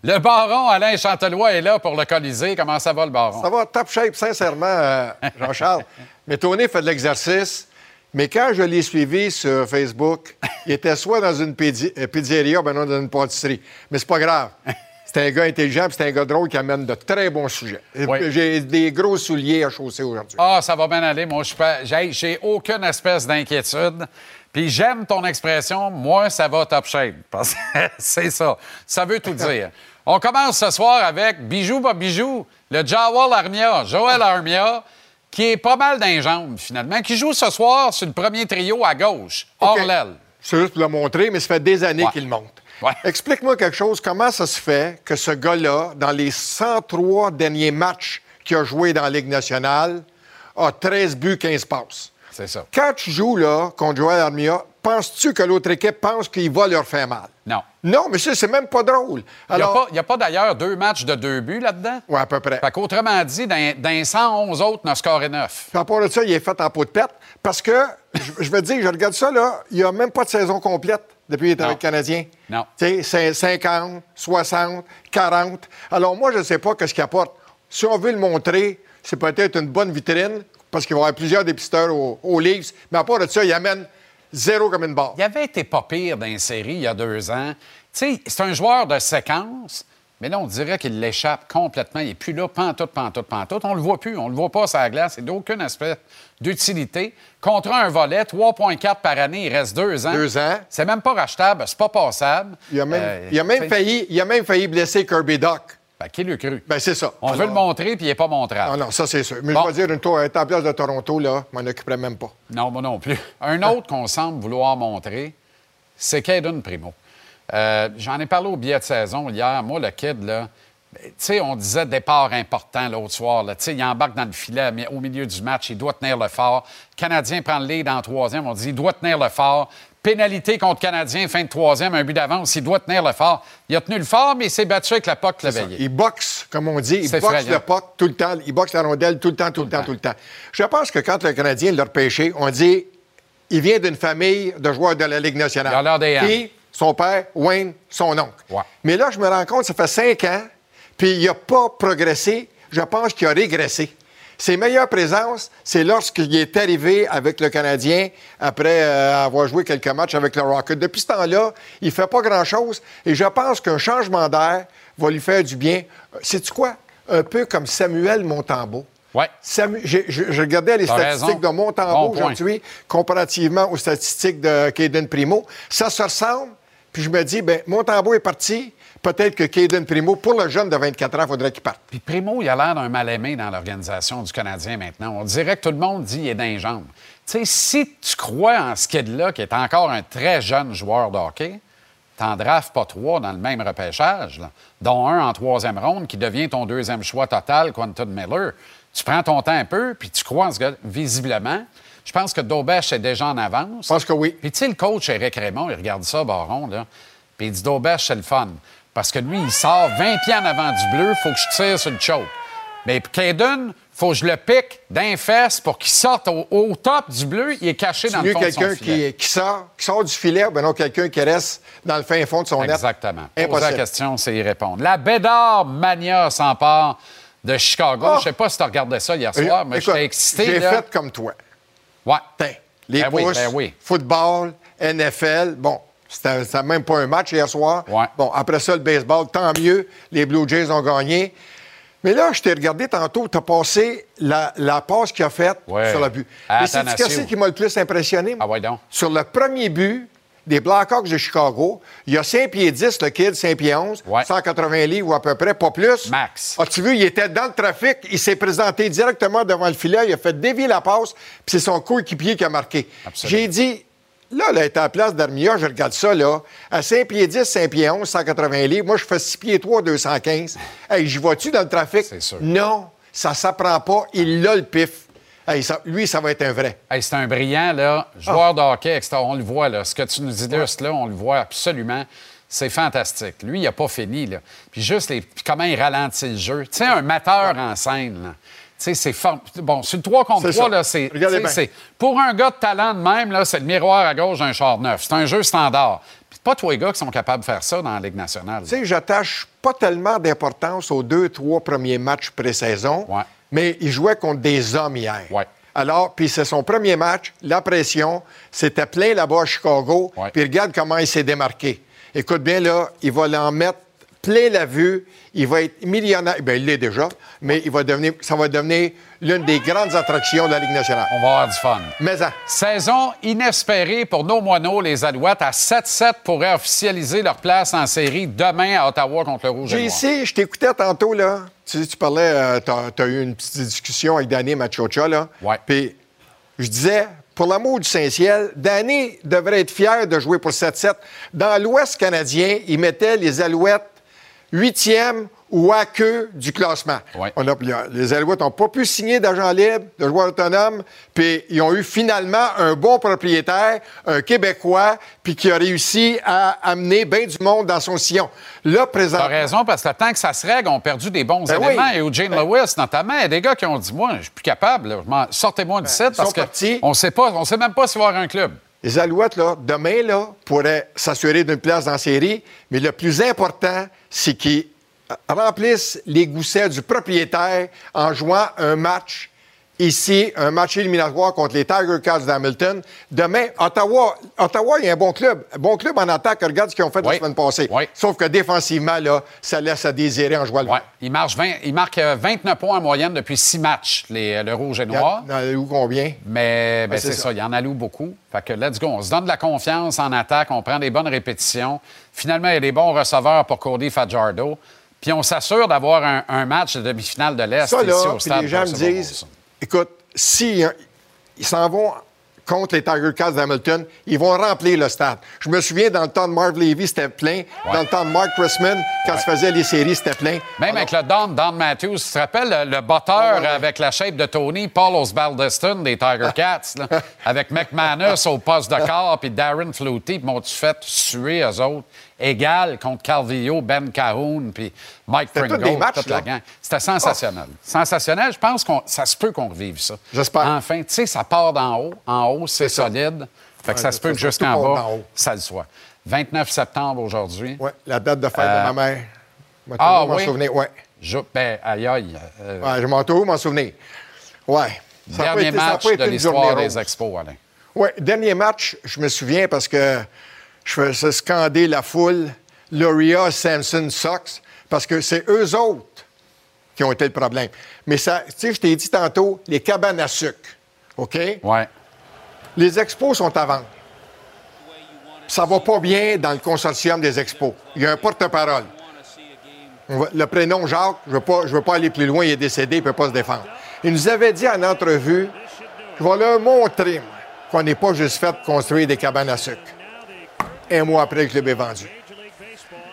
Le baron Alain Chantelois est là pour le Colisée. Comment ça va, le baron? Ça va top shape, sincèrement, euh, Jean-Charles. mais Tony fait de l'exercice. Mais quand je l'ai suivi sur Facebook, il était soit dans une euh, pizzeria, ben non, dans une pâtisserie. Mais c'est pas grave. C'est un gars intelligent, puis c'est un gars drôle qui amène de très bons sujets. Oui. J'ai des gros souliers à chausser aujourd'hui. Ah, ça va bien aller. Moi, j'ai aucune espèce d'inquiétude. Puis j'aime ton expression, moi, ça va top shape. Parce que c'est ça. Ça veut tout dire. On commence ce soir avec Bijou pas Bijou, le Jawal Armia, Joël Armia, qui est pas mal d'un jambes, finalement, qui joue ce soir sur le premier trio à gauche, hors l'aile. C'est juste pour le montrer, mais ça fait des années qu'il monte. Explique-moi quelque chose. Comment ça se fait que ce gars-là, dans les 103 derniers matchs qu'il a joué dans la Ligue nationale, a 13 buts, 15 passes? C'est ça. Quand tu joues là contre Joël Armia, penses-tu que l'autre équipe pense qu'il va leur faire mal? Non. Non, mais ça, c'est même pas drôle. Il n'y a Alors, pas, il y a pas d'ailleurs deux matchs de deux buts là-dedans? Oui, à peu près. Fait qu'autrement dit, les 111 autres, on a scoré 9. Puis à part de ça, il est fait en peau de pète. Parce que, je, veux dire, je regarde ça, là, il n'y a même pas de saison complète depuis qu'il est avec le Canadien. Non. Tu sais, c'est 50, 60, 40. Alors, moi, je ne sais pas ce qu'il apporte. Si on veut le montrer, c'est peut-être une bonne vitrine, parce qu'il va y avoir plusieurs dépisteurs aux, aux Leafs. Mais à part de ça, il amène zéro comme une barre. Il avait été pas pire dans les séries il y a deux ans. Tu sais, c'est un joueur de séquence, mais là, on dirait qu'il l'échappe complètement. Il n'est plus là, pantoute, pantoute, pantoute. On le voit plus. On le voit pas sur la glace. C'est d'aucune espèce d'utilité. Contre un volet, 3,4 par année, il reste deux ans. Deux ans. C'est même pas rachetable, c'est pas passable. Il a même, Euh, il a même failli, il a même failli blesser Kirby Doc. Ben, qui l'a cru? Ben, c'est ça. On veut le montrer, puis il n'est pas montrable. Ah non, ça, c'est sûr. Mais Bon. je vais dire une tour, être en place de Toronto, là, je m'en occuperais même pas. Non, moi non plus. Un autre qu'on semble vouloir montrer, c'est Caden Primo. Euh, J'en ai parlé au billet de saison hier. Moi, le kid, là, ben, tu sais, on disait départ important l'autre soir. là. Tu sais, il embarque dans le filet mais au milieu du match. Il doit tenir le fort. Le Canadien prend le lead en troisième. On dit il doit tenir le fort. Pénalité contre Canadien, fin de troisième, un but d'avance. Il doit tenir le fort. Il a tenu le fort, mais il s'est battu avec la POC le veillé. Il boxe, comme on dit. Il boxe effrayant. le puck tout le temps. Il boxe la rondelle tout le temps, tout, le temps, tout le temps. Je pense que quand le Canadien l'a repêché, on dit il vient d'une famille de joueurs de la Ligue nationale. Il a l'ADN. Puis son père, Wayne, son oncle. Mais là, je me rends compte, ça fait cinq ans, puis il n'a pas progressé. Je pense qu'il a régressé. Ses meilleures présences, c'est lorsqu'il est arrivé avec le Canadien après euh, avoir joué quelques matchs avec le Rocket. Depuis ce temps-là, il ne fait pas grand-chose et je pense qu'un changement d'air va lui faire du bien. C'est-tu quoi? Un peu comme Samuel Montembeau. Ouais. Samu- je, je regardais les statistiques raison. de Montembeau Bon aujourd'hui comparativement aux statistiques de Caden Primo. Ça se ressemble. Puis je me dis, ben Montembeau est parti. Peut-être que Caden Primo, pour le jeune de 24 ans, il faudrait qu'il parte. Puis Primo, il a l'air d'un mal-aimé dans l'organisation du Canadien maintenant. On dirait que tout le monde dit qu'il est d'un jambe. Tu sais, si tu crois en ce kid-là, qui est encore un très jeune joueur de hockey, t'en drafts pas trois dans le même repêchage, là, dont un en troisième ronde qui devient ton deuxième choix total, Quentin Miller. Tu prends ton temps un peu, puis tu crois en ce gars visiblement. Je pense que Daubèche est déjà en avance. Je pense que oui. Puis tu sais, le coach Eric Raymond, il regarde ça, Baron, là, puis il dit Daubèche, c'est le fun. Parce que lui, il sort 20 pieds en avant du bleu, faut que je tire sur le choke. Mais Caden, faut que je le pique d'un fesse pour qu'il sorte au, au top du bleu. Il est caché dans le fond de son quelqu'un qui, qui sort, qui sort du filet, ben non, quelqu'un qui reste dans le fin fond de son net. Exactement. Poser Impossible. la question, c'est y répondre. La Bédard Mania s'empare de Chicago. Oh! Je sais pas si tu regardais ça hier Euh, soir, mais j'étais excité. J'ai fait comme toi. Ouais. Les Ben oui, pouces, ben oui. football, NFL, bon, c'était même pas un match hier soir. Bon, après ça, le baseball, tant mieux. Les Blue Jays ont gagné. Mais là, je t'ai regardé tantôt, tu as passé la, la passe qu'il a faite Ouais. sur le but. Mais c'est ce qui m'a le plus impressionné? Ah ouais, donc. Sur le premier but des Blackhawks de Chicago, il y a 5 pieds 10, le kid, 5 pieds 11, 180 livres ou à peu près, pas plus. Max. As-tu vu, il était dans le trafic, il s'est présenté directement devant le filet, il a fait dévier la passe, puis c'est son coéquipier qui a marqué. J'ai dit, là, là, était à la place d'Armia, je regarde ça, là, à 5 pieds 10, 5 pieds 11, 180 livres, moi, je fais 6 pieds 3, 215. Hey, j'y vois-tu dans le trafic? Non, ça s'apprend pas, il a le pif. Hey, ça- lui, ça va être un vrai. Hey, c'est un brillant, là, joueur de hockey, on le voit, là. Ce que tu nous illustres, là, on le voit absolument. C'est fantastique. Lui, il n'a pas fini, là. Puis juste les- puis comment il ralentit le jeu. Tu sais, un mateur en scène, là. Sais, c'est fort. Bon, sur le 3 contre C'est 3, ça. là, c'est- Pour un gars de talent de même, là, c'est le miroir à gauche d'un char neuf. C'est un jeu standard. Puis pas tous les gars qui sont capables de faire ça dans la Ligue nationale. Tu sais, j'attache pas tellement d'importance aux deux, trois premiers matchs pré-saison, mais il jouait contre des hommes hier. Alors, puis c'est son premier match, la pression, c'était plein là-bas à Chicago, puis regarde comment il s'est démarqué. Écoute bien, là, il va l'en mettre plein la vue, il va être millionnaire, bien, il l'est déjà, mais il va devenir, ça va devenir l'une des grandes attractions de la Ligue nationale. On va avoir du fun. Mais ça. Saison inespérée pour nos moineaux, les Alouettes. À 7-7 pourraient officialiser leur place en série demain à Ottawa contre le Rouge et J'ai Noir. ici, je t'écoutais tantôt, là. Tu parlais, tu as, eu une petite discussion avec Danny Machocha, là. Ouais. Puis je disais, pour l'amour du Saint-Ciel, Danny devrait être fier de jouer pour 7-7. Dans l'Ouest canadien, il mettait les Alouettes huitième ou à queue du classement. On a- les Alouettes n'ont pas pu signer d'agent libre, de joueurs autonomes, puis ils ont eu finalement un bon propriétaire, un Québécois, puis qui a réussi à amener bien du monde dans son sillon. Là, présentement... T'as raison, parce que le temps que ça se règle, on a perdu des bons Ben éléments. oui. Et Eugene Lewis, notamment, il y a des gars qui ont dit Moi, je suis plus capable. Sortez-moi parce Ben, partis. qu'on ne sait pas, on sait même pas s'il va y avoir un club. Les Alouettes, là, demain, pourraient s'assurer d'une place dans la série, mais le plus important, c'est qu'ils remplissent les goussets du propriétaire en jouant un match ici, un match éliminatoire contre les Tiger Cats d'Hamilton. Demain, Ottawa, Ottawa, il y a un bon club. Un bon club en attaque. Regarde ce qu'ils ont fait la semaine passée. Sauf que défensivement, là, ça laisse à désirer en jouant le Ouais. Il, marche 20 il marque euh, 29 points en moyenne depuis six matchs, les- le Rouge et Noir. Il y en a eu combien? Mais ben, c'est ça. ça. il y en alloue beaucoup. Fait que let's go. On se donne de la confiance en attaque, on prend des bonnes répétitions. Finalement, il y a des bons receveurs pour Cody Fajardo. Puis on s'assure d'avoir un, un match de demi-finale de l'Est ici au stade. les gens me disent. Écoute, si ils s'en vont contre les Tiger Cats d'Hamilton, ils vont remplir le stade. Je me souviens, dans le temps de Marv Levy, c'était plein. Dans le temps de Mark Chrisman, quand se faisait les séries, c'était plein. Même avec le Don, Don Matthews, tu te rappelles le, le botteur avec la shape de Tony, Paul Osbaldeston des Tiger Cats, là, avec McManus au poste de quart, puis Darren Flutie, m'ont-tu fait suer eux autres, égal contre Calvillo, Ben Cahoon, puis Mike Pringle, des matchs, toute la gang. C'était sensationnel. Sensationnel, je pense que ça se peut qu'on revive ça. J'espère. Enfin, tu sais, ça part d'en haut. En haut, c'est solide. Fait que Ouais, ça se peut ça que jusqu'en bas, ça le soit. 29 septembre aujourd'hui. Ouais, la date de fête Euh, de ma mère. Ah, oui? souvenir, ouais. Je, ben, aïe, aïe. euh, Ouais, je m'en m'en souvenir. Ouais. Ça Dernier été- ça match de l'histoire des expos, Alain. Oui, dernier match, je me souviens parce que je faisais scander la foule, Loria, Samson, Sox, parce que c'est eux autres qui ont été le problème. Mais ça, tu sais, je t'ai dit tantôt, les cabanes à sucre, OK? Ouais. Les expos sont à vendre. Ça va pas bien dans le consortium des expos. Il y a un porte-parole. Le prénom Jacques, je ne veux, pas- je veux pas aller plus loin, il est décédé, il ne peut pas se défendre. Il nous avait dit en entrevue, je vais leur montrer qu'on n'est pas juste fait construire des cabanes à sucre. Un mois après, le club est vendu.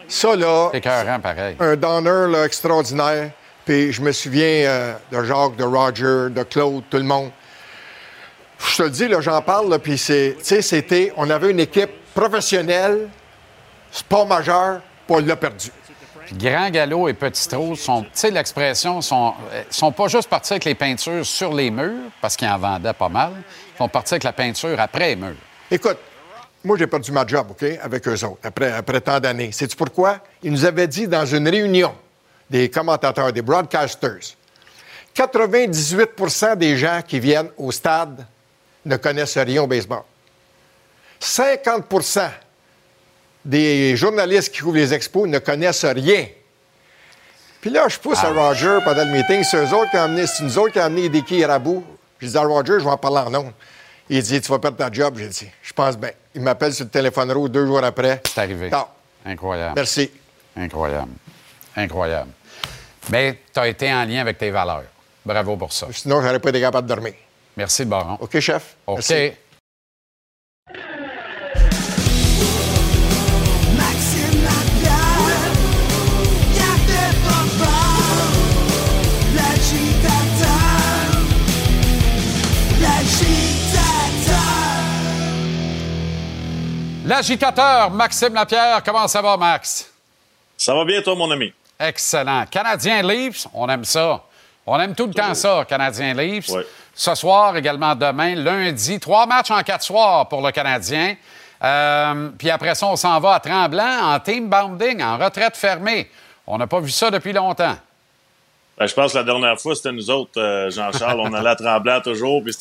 Ça, là, C'est écœurant, pareil. un donneur là, extraordinaire. Puis je me souviens euh, de Jacques, de Roger, de Claude, tout le monde. Je te le dis, là, j'en parle, là, puis c'est, tu sais, c'était, on avait une équipe professionnelle, sport majeur, puis on l'a perdu. Grand Galop et Petit Trou sont, tu sais, l'expression, sont, euh, sont pas juste partis avec les peintures sur les murs, parce qu'ils en vendaient pas mal. Ils sont partis avec la peinture après les murs. Écoute, moi, j'ai perdu ma job, OK, avec eux autres, après, après tant d'années. Sais-tu pourquoi? Ils nous avaient dit dans une réunion des commentateurs, des broadcasters, 98% des gens qui viennent au stade ne connaissent rien au baseball. 50% des journalistes qui couvrent les expos ne connaissent rien. Puis là, je pousse à Roger pendant le meeting. C'est eux autres qui ont amené, c'est nous autres qui ont amené Diki et Rabou. Je dis à Roger, je vais en parler en ondes. Il dit, tu vas perdre ta job. J'ai dit, je pense bien. Il m'appelle sur le téléphone rouge deux jours après. C'est arrivé. Non. Incroyable. Merci. Incroyable. Incroyable. Mais tu as été en lien avec tes valeurs. Bravo pour ça. Sinon, j'aurais pas été capable de dormir. Merci, le baron. OK, chef? OK. Merci. L'agitateur. Maxime Lapierre, comment ça va, Max? Ça va bien, toi, mon ami? Excellent. Canadien Leafs, on aime ça. On aime tout le temps ça, Canadien Leafs. Ce soir, également demain, lundi, trois matchs en quatre soirs pour le Canadien. Euh, puis après ça, on s'en va à Tremblant en team bounding, en retraite fermée. On n'a pas vu ça depuis longtemps. Ben, je pense que la dernière fois, c'était nous autres, euh, Jean-Charles. on allait à Tremblant toujours. Puis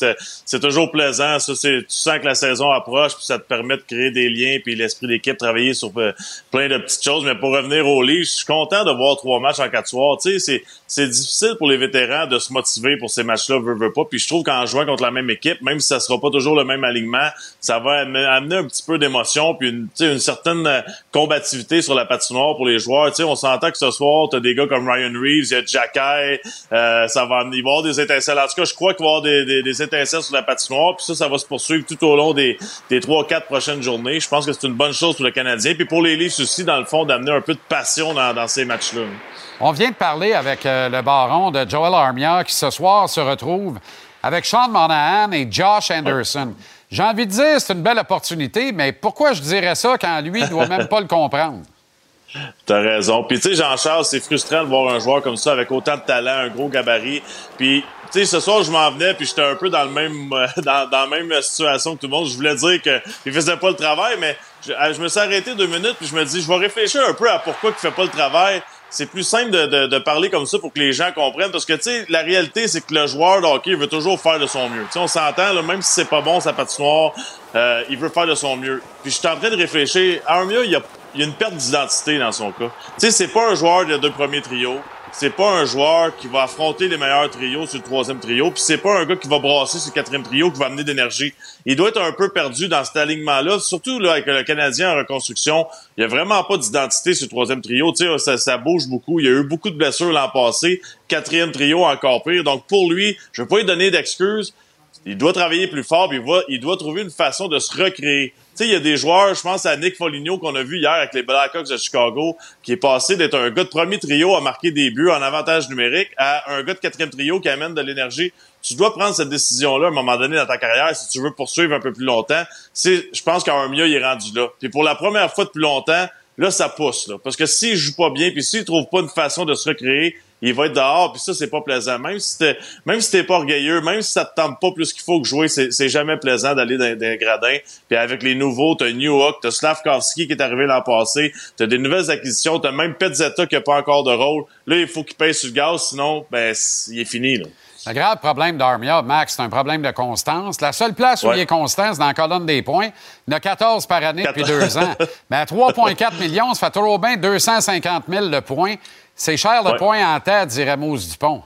c'est toujours plaisant. Ça, tu sens que la saison approche, puis ça te permet de créer des liens, puis l'esprit d'équipe, travailler sur euh, plein de petites choses. Mais pour revenir au lit, je suis content de voir trois matchs en quatre soirs. Tu sais, c'est, difficile pour les vétérans de se motiver pour ces matchs-là, veut, pas. Puis je trouve qu'en jouant contre la même équipe, même si ça sera pas toujours le même alignement, ça va am- amener un petit peu d'émotion, puis une, une certaine euh, combativité sur la patinoire pour les joueurs. Tu sais, on s'entend que ce soir, t'as des gars comme Ryan Reeves, il y a Euh, ça va il va y avoir des étincelles. En tout cas, je crois qu'il va y avoir des, étincelles sur la patinoire, puis ça, ça va se poursuivre tout au long des, trois, quatre prochaines journées. Je pense que c'est une bonne chose pour le Canadien, puis pour les Leafs aussi, dans le fond, d'amener un peu de passion dans, dans ces matchs-là. On vient de parler avec euh, le baron de Joel Armia qui ce soir se retrouve avec Sean Monahan et Josh Anderson. J'ai envie de dire c'est une belle opportunité, mais pourquoi je dirais ça quand lui ne doit même pas le comprendre? T'as raison. Puis tu sais, Jean-Charles, c'est frustrant de voir un joueur comme ça avec autant de talent, un gros gabarit. Puis tu sais, ce soir, je m'en venais, puis j'étais un peu dans le même euh, dans, dans la même situation que tout le monde. Je voulais dire qu'il faisait pas le travail, mais je, euh, je me suis arrêté deux minutes, puis je me dis, je vais réfléchir un peu à pourquoi il fait pas le travail. C'est plus simple de, de, de parler comme ça pour que les gens comprennent, parce que tu sais, la réalité, c'est que le joueur de hockey veut toujours faire de son mieux. Tu sais, on s'entend, même si c'est pas bon sa patinoire, euh, il veut faire de son mieux. Puis je suis en train de réfléchir. Armia, il y a, il y a une perte d'identité dans son cas. Tu sais, c'est pas un joueur de deux premiers trios. C'est pas un joueur qui va affronter les meilleurs trios sur le troisième trio. Puis c'est pas un gars qui va brasser sur le quatrième trio, qui va amener d'énergie. Il doit être un peu perdu dans cet alignement-là, surtout là, avec le Canadien en reconstruction. Il y a vraiment pas d'identité sur le troisième trio. Tu sais, ça, ça bouge beaucoup. Il y a eu beaucoup de blessures l'an passé. Quatrième trio encore pire. Donc pour lui, je vais pas lui donner d'excuses. Il doit travailler plus fort, puis il doit trouver une façon de se recréer. Tu sais, il y a des joueurs, je pense à Nick Foligno qu'on a vu hier avec les Blackhawks de Chicago, qui est passé d'être un gars de premier trio à marquer des buts en avantage numérique à un gars de quatrième trio qui amène de l'énergie. Tu dois prendre cette décision-là à un moment donné dans ta carrière si tu veux poursuivre un peu plus longtemps. C'est, je pense qu'Armia, il est rendu là. Puis pour la première fois depuis longtemps, là, ça pousse. Là. Parce que s'il joue pas bien, puis s'il trouve pas une façon de se recréer, il va être dehors, puis ça, c'est pas plaisant. Même si t'es, même si t'es pas orgueilleux, même si ça te tente pas plus qu'il faut que jouer, c'est, c'est jamais plaisant d'aller dans, dans les gradins. Puis avec les nouveaux, t'as Newhook, t'as Slavkovski qui est arrivé l'an passé, t'as des nouvelles acquisitions, t'as même Petzetta qui a pas encore de rôle. Là, il faut qu'il paye sur le gaz, sinon, ben, il est fini, là. Le grave problème d'Armia, Max, c'est un problème de constance. La seule place où Ouais. il est constant, c'est dans la colonne des points. Il y en a 14 par année depuis deux ans. Mais à 3,4 millions, ça fait toujours bien 250 000 le point. C'est cher le Ouais. point en tête, dirait Mousse Dupont.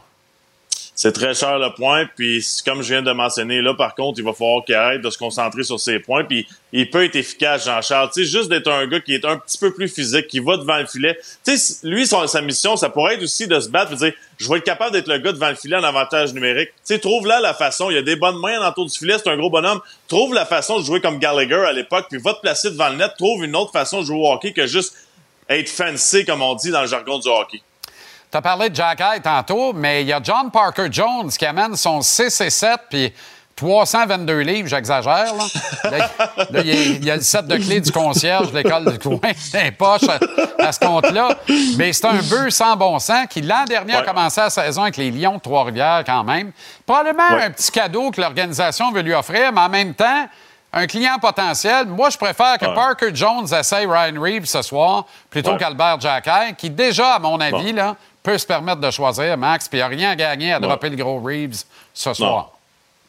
C'est très cher le point, puis comme je viens de mentionner, là, par contre, il va falloir qu'il arrête de se concentrer sur ses points, puis il peut être efficace, Jean-Charles. Tu sais, juste d'être un gars qui est un petit peu plus physique, qui va devant le filet. Tu sais, lui, son- sa mission, ça pourrait être aussi de se battre, et dire, je vais être capable d'être le gars devant le filet en avantage numérique. Tu sais, trouve là la façon. Il y a des bonnes mains autour du filet, c'est un gros bonhomme. Trouve la façon de jouer comme Gallagher à l'époque, puis va te placer devant le net. Trouve une autre façon de jouer au hockey que juste être fancy, comme on dit dans le jargon du hockey. Tu as parlé de Jack Eye tantôt, mais il y a John Parker Jones qui amène son 6 et 7 puis 322 livres, j'exagère. Là, il, y a, il y a le set de clés du concierge de l'école du coin, des poches à, à ce compte-là. Mais c'est un bœuf sans bon sens qui, l'an dernier, a commencé la saison avec les Lions de Trois-Rivières quand même. Probablement Ouais. un petit cadeau que l'organisation veut lui offrir, mais en même temps, un client potentiel. Moi, je préfère que Ouais. Parker Jones essaye Ryan Reeves ce soir plutôt Ouais. qu'Albert Jacquet, qui déjà, à mon avis, là, peut se permettre de choisir Max, puis il n'y a rien à gagner à Ouais. dropper le gros Reeves ce soir.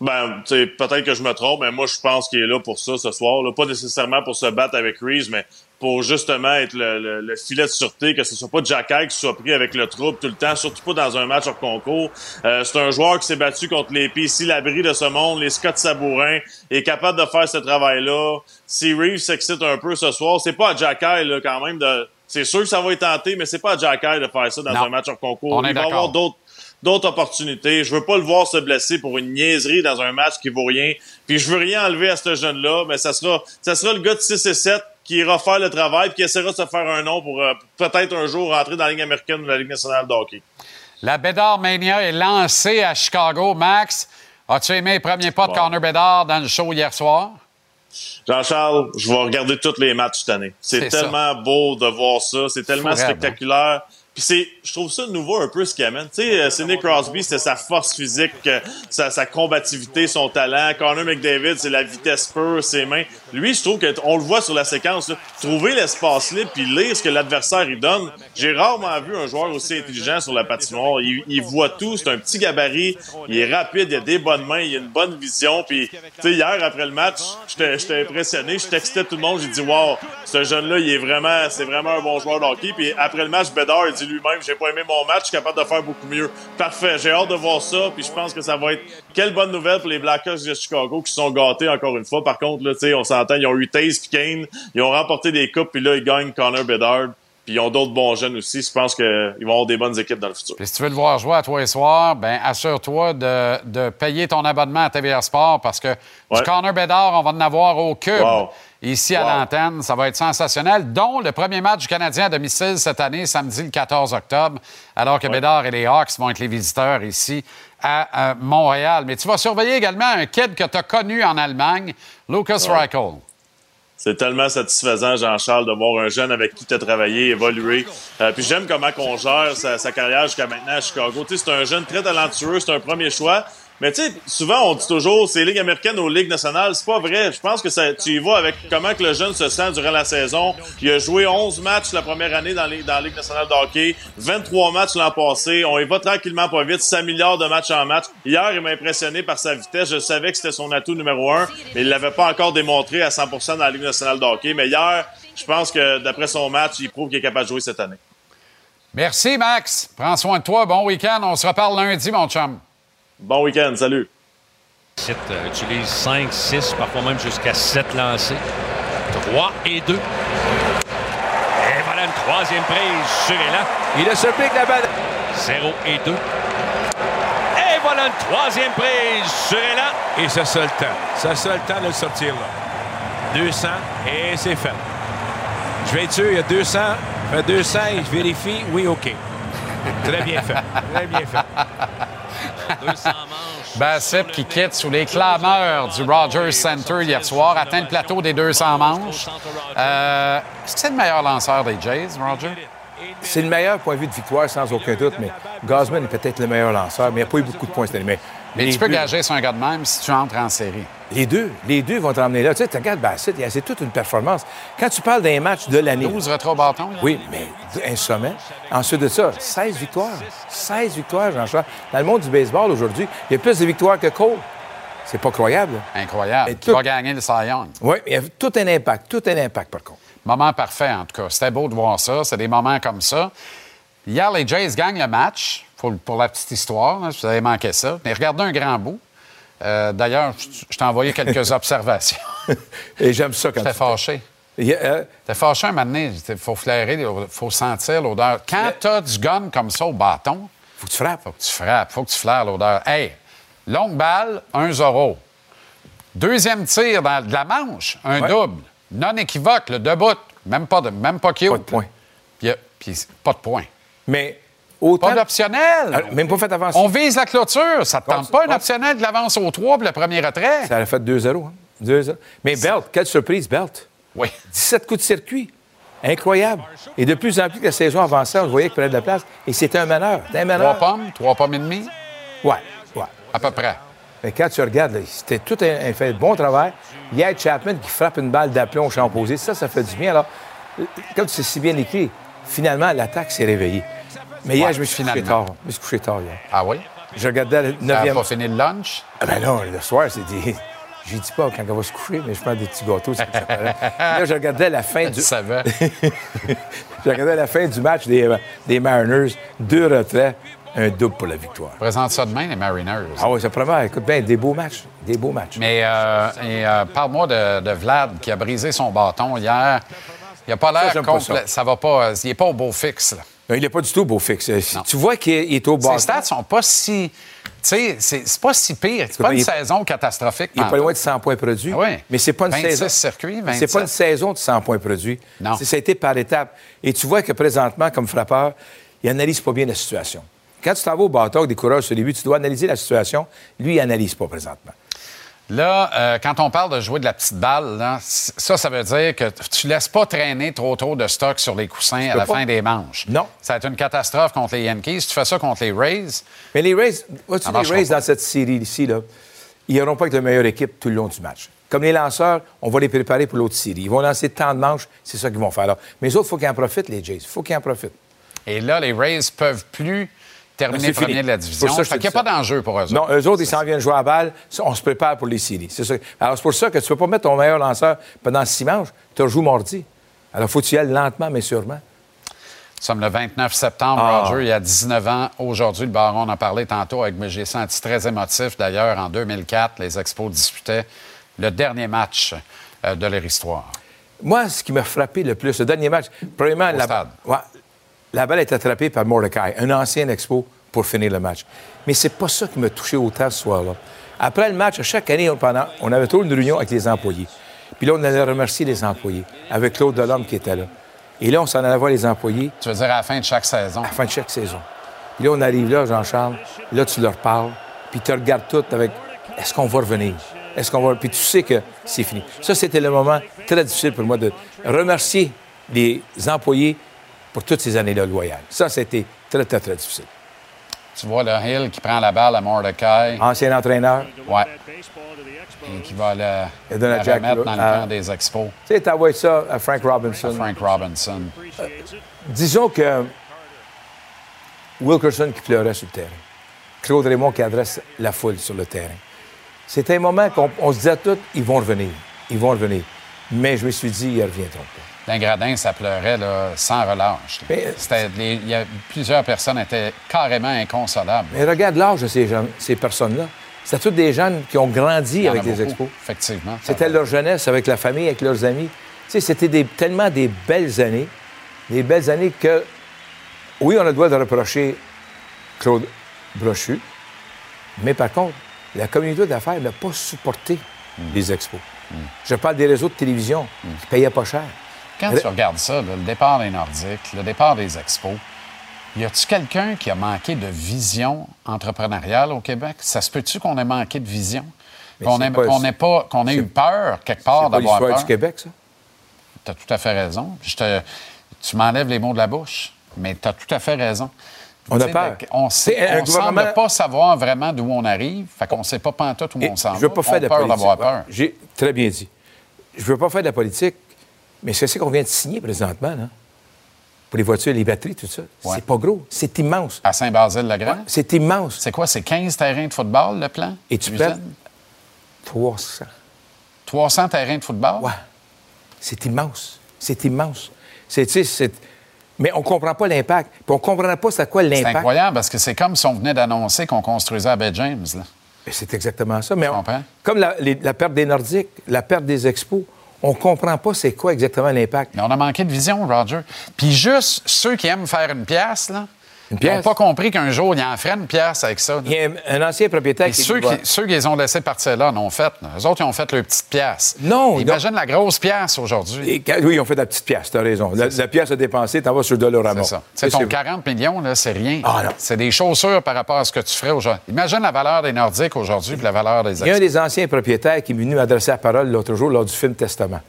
Ben, tu sais, peut-être que je me trompe, mais moi, je pense qu'il est là pour ça ce soir. Là. Pas nécessairement pour se battre avec Reeves, mais pour justement être le, le- le filet de sûreté, que ce soit pas Jacky qui soit pris avec le trouble tout le temps, surtout pas dans un match hors concours. Euh, c'est un joueur qui s'est battu contre les PC Labri de ce monde, les Scott Sabourin, est capable de faire ce travail-là. Si Reeves s'excite un peu ce soir, c'est pas à Jacky là, quand même de. C'est sûr que ça va être tenté, mais c'est pas à Jacky de faire ça dans Non. un match hors concours. On est Il va avoir d'autres d'autres opportunités. Je veux pas le voir se blesser pour une niaiserie dans un match qui vaut rien. Puis je veux rien enlever à ce jeune-là, mais ça sera, ça sera le gars de 6 et 7 qui ira faire le travail puis qui essaiera de se faire un nom pour euh, peut-être un jour rentrer dans la Ligue américaine ou la Ligue nationale de hockey. La Bédard Mania est lancée à Chicago. Max, as-tu aimé les premiers pas de Connor Bédard dans le show hier soir? Jean-Charles, je vais regarder tous les matchs cette année. C'est ça. tellement beau de voir ça. C'est tellement raide, spectaculaire. Puis c'est, je trouve ça nouveau un peu ce qu'il amène. Tu sais, euh, Sidney Crosby, c'était sa force physique, euh, sa, sa combativité, son talent. Connor McDavid, c'est la vitesse pure, ses mains. Lui, je trouve qu'on le voit sur la séquence. là. Trouver l'espace libre puis lire ce que l'adversaire il donne. J'ai rarement vu un joueur aussi intelligent sur la patinoire. Il, il voit tout. C'est un petit gabarit. Il est rapide. Il a des bonnes mains. Il a une bonne vision. Puis, tu sais, hier après le match, j'étais impressionné. Je textais tout le monde. J'ai dit, wow, ce jeune-là, il est vraiment, c'est vraiment un bon joueur de hockey. Puis après le match, Bédard, il dit lui-même, j'ai pas aimé mon match. Je suis capable de faire beaucoup mieux. Parfait. J'ai hâte de voir ça. Puis je pense que ça va être quelle bonne nouvelle pour les Blackhawks de Chicago qui sont gâtés encore une fois. Par contre, là, on s'entend, ils ont eu Taze puis Kane. Ils ont remporté des coupes. Puis là, ils gagnent Connor Bedard. Puis ils ont d'autres bons jeunes aussi. Je pense qu'ils vont avoir des bonnes équipes dans le futur. Puis si tu veux le voir jouer à toi et soir, ben assure-toi de, de payer ton abonnement à TVR Sport parce que du. Connor Bédard, on va en avoir au cube. Wow. Ici à l'antenne, ça va être sensationnel, dont le premier match du Canadien à domicile cette année, samedi le 14 octobre, alors que Bédard et les Hawks vont être les visiteurs ici à, euh, Montréal. Mais tu vas surveiller également un kid que tu as connu en Allemagne, Lucas Ouais. Reichel. C'est tellement satisfaisant, Jean-Charles, de voir un jeune avec qui tu as travaillé, évoluer. Euh, puis j'aime comment qu'on gère sa, sa carrière jusqu'à maintenant à Chicago. Tu sais, c'est un jeune très talentueux, c'est un premier choix. Mais tu sais, souvent on dit toujours c'est Ligue américaine ou Ligue nationale. C'est pas vrai. Je pense que ça, tu y vas avec comment que le jeune se sent durant la saison. Il a joué 11 matchs la première année dans, la Ligue nationale de hockey, 23 matchs l'an passé. On y va tranquillement pas vite, 5 milliards de matchs en match. Hier, il m'a impressionné par sa vitesse. Je savais que c'était son atout numéro un, mais il l'avait pas encore démontré à 100% dans la Ligue nationale de hockey. Mais hier, je pense que d'après son match, il prouve qu'il est capable de jouer cette année. Merci, Max. Prends soin de toi. Bon week-end. On se reparle lundi, mon chum. Bon week-end. Salut. Site euh, utilise 5, 6, parfois même jusqu'à 7 lancés. 3 et 2. Et voilà une troisième prise sur Elan. Il a se pique la balle. 0 et 2. Et voilà une troisième prise sur Elan. Et c'est ça le temps. C'est ça le temps de le sortir là. 200 et c'est fait. Je vais être sûr, il y a 200. Fait 200 et je vérifie. Oui, OK. Très bien fait. Très bien fait. 200 manches. Bassett qui quitte sous les clameurs du Rogers Center hier soir, atteint le plateau des 200 manches. Euh, Est-ce que c'est le meilleur lanceur des Jays, Roger? C'est le meilleur point de vue de victoire, sans aucun doute, mais Gosman est peut-être le meilleur lanceur, mais il n'y a pas eu beaucoup de points cette année. Mais, Mais tu peux deux- gager sur un gars de même si tu entres en série. Les deux, les deux vont t'emmener là. Tu sais, regardes Bassett, a- c'est toute une performance. Quand tu parles d'un match de l'année. 12 retro bâton. Oui, mais un sommet. Ensuite de ça, 16 victoires. 16 victoires, Jean-Charles. Dans le monde du baseball aujourd'hui, il y a plus de victoires que Cole. C'est pas croyable. Incroyable. Et Tu vas gagner le Cy Young. Oui, il y a tout un impact, tout un impact par contre. Moment parfait, en tout cas. C'était beau de voir ça. C'est des moments comme ça. Hier, les Jays gagnent le match, pour, pour la petite histoire. hein, si vous avez manqué ça. Mais regardez un grand bout. Euh, D'ailleurs, je t'ai envoyé quelques observations. Et j'aime ça quand J'étais tu- fâché. Il y a, euh, T'es fâché un moment donné. Il faut flairer, il faut sentir l'odeur. Quand t'as du gun comme ça au bâton, faut que tu frappes. Faut que tu frappes, faut que tu flaires l'odeur. Hey, longue balle, 1-0. Deuxième tir dans de la manche, un Ouais. double. Non équivoque, le debout. Même pas de même pas cute. Pas de point. Puis pas de point. Mais autant. Pas d'optionnel. Alors, même pas fait avancer. On vise la clôture. Ça te tente pas un optionnel de l'avance au 3 pour le premier retrait? Ça a fait 2-0. hein. 2-0. Mais Belt, quelle surprise, Belt. Oui. 17 coups de circuit. Incroyable. Et de plus en plus que la saison avançait, on voyait qu'il prenait de la place. Et c'était un meneur. C'était un Trois meneur. pommes, trois pommes et demie, Ouais, ouais. à peu près. Mais quand tu regardes, là, c'était tout un, un fait de bon travail. Il y a Chapman qui frappe une balle d'aplomb au champ opposé. Ça, ça fait du bien. Alors, comme c'est si bien écrit, finalement, l'attaque s'est réveillée. Mais hier, Ouais, je me suis couché tard. Je me suis couché tard hier. Ah oui? Je regardais le Ça n'a 9e. pas fini le lunch? Ah ben non, le soir, c'est dit. J'y dis pas quand elle va se coucher, mais je prends des petits gâteaux. ça là, je regardais la fin du. Ça va. je regardais la fin du match des, des Mariners. Deux retraits, un double pour la victoire. Présente ça demain, les Mariners. Ah oui, ça promet. Écoute bien, des beaux matchs. Des beaux matchs. Mais euh, euh, parle-moi de, de Vlad qui a brisé son bâton hier. Il n'a pas l'air complet. ça. Ça. va pas. euh, Il n'est pas au beau fixe. Là. Non, il n'est pas du tout beau fixe. Tu vois qu'il est, au bas. Ses stats sont pas si. Tu sais, c'est pas si pire. C'est pas une il saison catastrophique. Il n'est pas loin de 100 points produits. Ah oui. Mais c'est pas une 26 saison. circuits, C'est 27. pas une saison de 100 points produits. Non. Ça a été par étapes. Et tu vois que présentement, comme frappeur, il analyse pas bien la situation. Quand tu t'en vas au bâton avec des coureurs sur les buts, tu dois analyser la situation. Lui, il analyse pas présentement. Là, euh, quand on parle de jouer de la petite balle, là, ça, ça veut dire que tu laisses pas traîner trop trop de stock sur les coussins à la pas. fin des manches. Non. Ça va être une catastrophe contre les Yankees. Tu fais ça contre les Rays. Mais les Rays, vois-tu, les Rays dans cette série ici, là, ils n'auront pas avec la meilleure équipe tout le long du match. Comme les lanceurs, on va les préparer pour l'autre série. Ils vont lancer tant de manches, c'est ça qu'ils vont faire là. Mais les autres, il faut qu'ils en profitent, les Jays. Il faut qu'ils en profitent. Et là, les Rays peuvent plus terminer Ben, premier fini. de la division. pour ça fait qu'il n'y a pas d'enjeu pour eux autres. Non, eux autres, ils s'en viennent jouer à balle. On se prépare pour les séries. C'est ça. Alors, c'est pour ça que tu ne peux pas mettre ton meilleur lanceur pendant six manches. Tu rejoues mardi. Alors, faut que tu y ailles lentement, mais sûrement. Nous sommes le 29 septembre, Ah. Roger. Il y a 19 ans. Aujourd'hui, le Baron en a parlé tantôt avec j'ai senti très émotif. D'ailleurs, en 2004, les Expos disputaient le dernier match euh, de leur histoire. Moi, ce qui m'a frappé le plus, le dernier match, premièrement, la, stade. Ouais, la balle est attrapée par Mordecai, un ancien expo, pour finir le match. Mais c'est pas ça qui m'a touché autant ce soir-là. Après le match, chaque année, on, pendant, on avait toujours une réunion avec les employés. Puis là, on allait remercier les employés, avec Claude Delhomme qui était là. Et là, on s'en allait voir les employés. Tu veux dire à la fin de chaque saison? À la fin de chaque saison. Puis là, on arrive là, Jean-Charles, là, tu leur parles, puis tu regardes tout avec est-ce qu'on va revenir? Est-ce qu'on va. Puis tu sais que c'est fini. Ça, c'était le moment très difficile pour moi de remercier les employés pour toutes ces années-là loyales. Ça, c'était très, très, très difficile. Tu vois le Hill qui prend la balle à Mordecai. Ancien entraîneur. Ouais. Et qui va la, à Jack remettre dans le à- camp des Expos. Tu sais, t'envoies ça à Frank Robinson. Frank Robinson. Disons que Wilkerson qui pleurait sur le terrain. Claude Raymond qui adresse la foule sur le terrain. C'était un moment qu'on on se disait tous, ils vont revenir. Ils vont revenir. Mais je me suis dit, ils ne reviendront pas. D'un gradin, ça pleurait là, sans relâche. il y a, plusieurs personnes étaient carrément inconsolables. Mais regarde l'âge de ces, ces personnes-là. C'était tous des jeunes qui ont grandi avec les beaucoup, expos. Effectivement. C'était leur jeunesse avec la famille, avec leurs amis. Tu sais, c'était des- tellement des belles années. Des belles années que, oui, on a le droit de reprocher Claude Brochu, mais par contre, la communauté d'affaires n'a pas supporté Mm. les expos. Je parle des réseaux de télévision qui ne payaient pas cher. Quand tu regardes ça, là, le départ des Nordiques, le départ des Expos, y a-tu quelqu'un qui a manqué de vision entrepreneuriale au Québec? Ça se peut-tu qu'on ait manqué de vision? Qu'on c'est ait, pas- qu'on ait pas, qu'on ait eu peur quelque part C'est d'avoir peur? du Québec, ça? Tu as tout à fait raison. Je te- tu m'enlèves les mots de la bouche, mais tu as tout à fait raison. On a peur. On, C'est gouvernement- semble pas savoir vraiment d'où on arrive, fait qu'on sait pas pantoute où Et on s'en va. je veux pas On faire de peur politique. d'avoir peur. J'ai très bien dit. Je veux pas faire de la politique, mais c'est ce qu'on vient de signer présentement, là. Pour les voitures, les batteries, tout ça. Ouais. C'est pas gros. C'est immense. À Saint-Basile-le-Grand? C'est immense. C'est quoi? C'est 15 terrains de football, le plan? Et tu perds 300. 300 terrains de football? Ouais. C'est immense. C'est immense. C'est, c'est... Mais on comprend pas l'impact. Puis on comprend pas c'est quoi C'est l'impact. incroyable parce que c'est comme si on venait d'annoncer qu'on construisait à Bay James. C'est exactement ça. Mais on- comme la, les- la perte des Nordiques, la perte des expos, on comprend pas c'est quoi exactement l'impact. Mais on a manqué de vision, Roger. Puis juste ceux qui aiment faire une pièce, là, ils n'ont pas compris qu'un jour, il en ferait une pièce avec ça. Il y a un, ancien propriétaire Et qui ceux dit, qui, ceux qui les ont laissés partir là en ont fait. là. Eux autres, ils ont fait leur petite pièce. Non, Imagine la grosse pièce aujourd'hui. Oui, ils ont fait de la petite pièce, tu as raison. La, la pièce à dépenser, t'en vas sur Dolorama. C'est ça. C'est ton 40 millions, là, c'est rien. Ah, non. c'est des chaussures par rapport à ce que tu ferais aujourd'hui. Imagine la valeur des Nordiques aujourd'hui et la valeur des Il y a un des anciens propriétaires qui est venu m'adresser la parole l'autre jour lors du film Testament.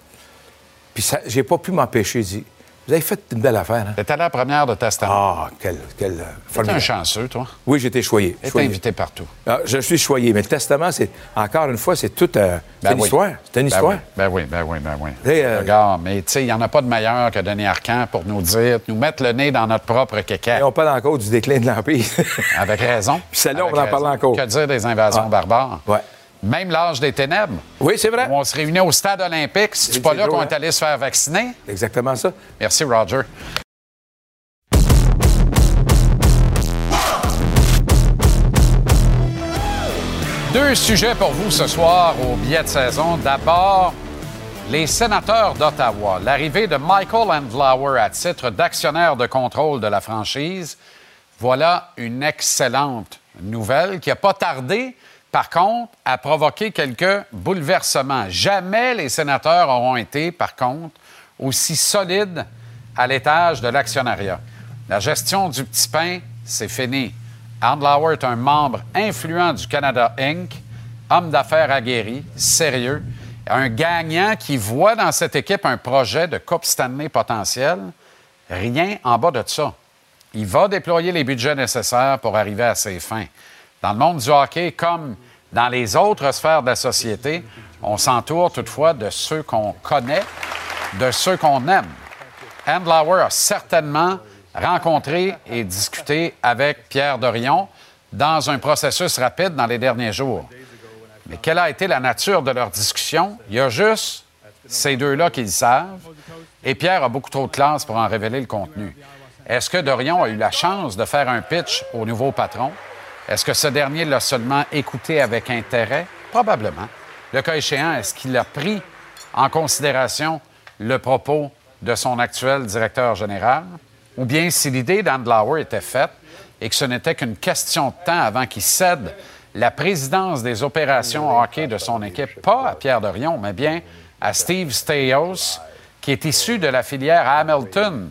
Puis ça- j'ai pas pu m'empêcher. Dit Vous avez fait une belle affaire, hein? À la première de Testament. Ah, quel. quel euh, formidable. un chanceux, toi. Oui, j'étais choyé. T'es invité partout. Ah, je suis choyé, mais le testament, c'est encore une fois, c'est toute euh, c'est Ben une oui. histoire. C'est une Ben histoire. oui, Ben oui, ben oui, ben oui. euh, Regarde, mais tu sais, il n'y en a pas de meilleur que Denis Arcand pour nous dire, nous mettre le nez dans notre propre kékette. Et on parle encore du déclin de l'Empire. Avec raison. Puis celle-là, on en parler raison. encore. Que dire des invasions Ah. barbares? Ouais. Même l'âge des ténèbres. Oui, c'est vrai. On se réunit au stade olympique. Si tu pas là qu'on est allé se faire vacciner. Exactement ça. Merci, Roger. Deux sujets pour vous ce soir au billet de saison. D'abord, les sénateurs d'Ottawa. L'arrivée de Michael Andlauer à titre d'actionnaire de contrôle de la franchise. Voilà une excellente nouvelle qui n'a pas tardé, par contre, à provoquer quelques bouleversements. Jamais les sénateurs auront été, par contre, aussi solides à l'étage de l'actionnariat. La gestion du petit pain, c'est fini. Andlauer est un membre influent du Canada Inc., homme d'affaires aguerri, sérieux, un gagnant qui voit dans cette équipe un projet de Coupe Stanley potentiel. Rien en bas de ça. Il va déployer les budgets nécessaires pour arriver à ses fins. Dans le monde du hockey, comme dans les autres sphères de la société, on s'entoure toutefois de ceux qu'on connaît, de ceux qu'on aime. Andlauer a certainement rencontré et discuté avec Pierre Dorion dans un processus rapide dans les derniers jours. Mais quelle a été la nature de leur discussion? Il y a juste ces deux-là qui le savent. Et Pierre a beaucoup trop de classe pour en révéler le contenu. Est-ce que Dorion a eu la chance de faire un pitch au nouveau patron? Est-ce que ce dernier l'a seulement écouté avec intérêt? Probablement. Le cas échéant, est-ce qu'il a pris en considération le propos de son actuel directeur général? Ou bien si l'idée d'Andlauer était faite et que ce n'était qu'une question de temps avant qu'il cède la présidence des opérations hockey de son équipe, pas à Pierre Dorion, mais bien à Steve Steyos, qui est issu de la filière Hamilton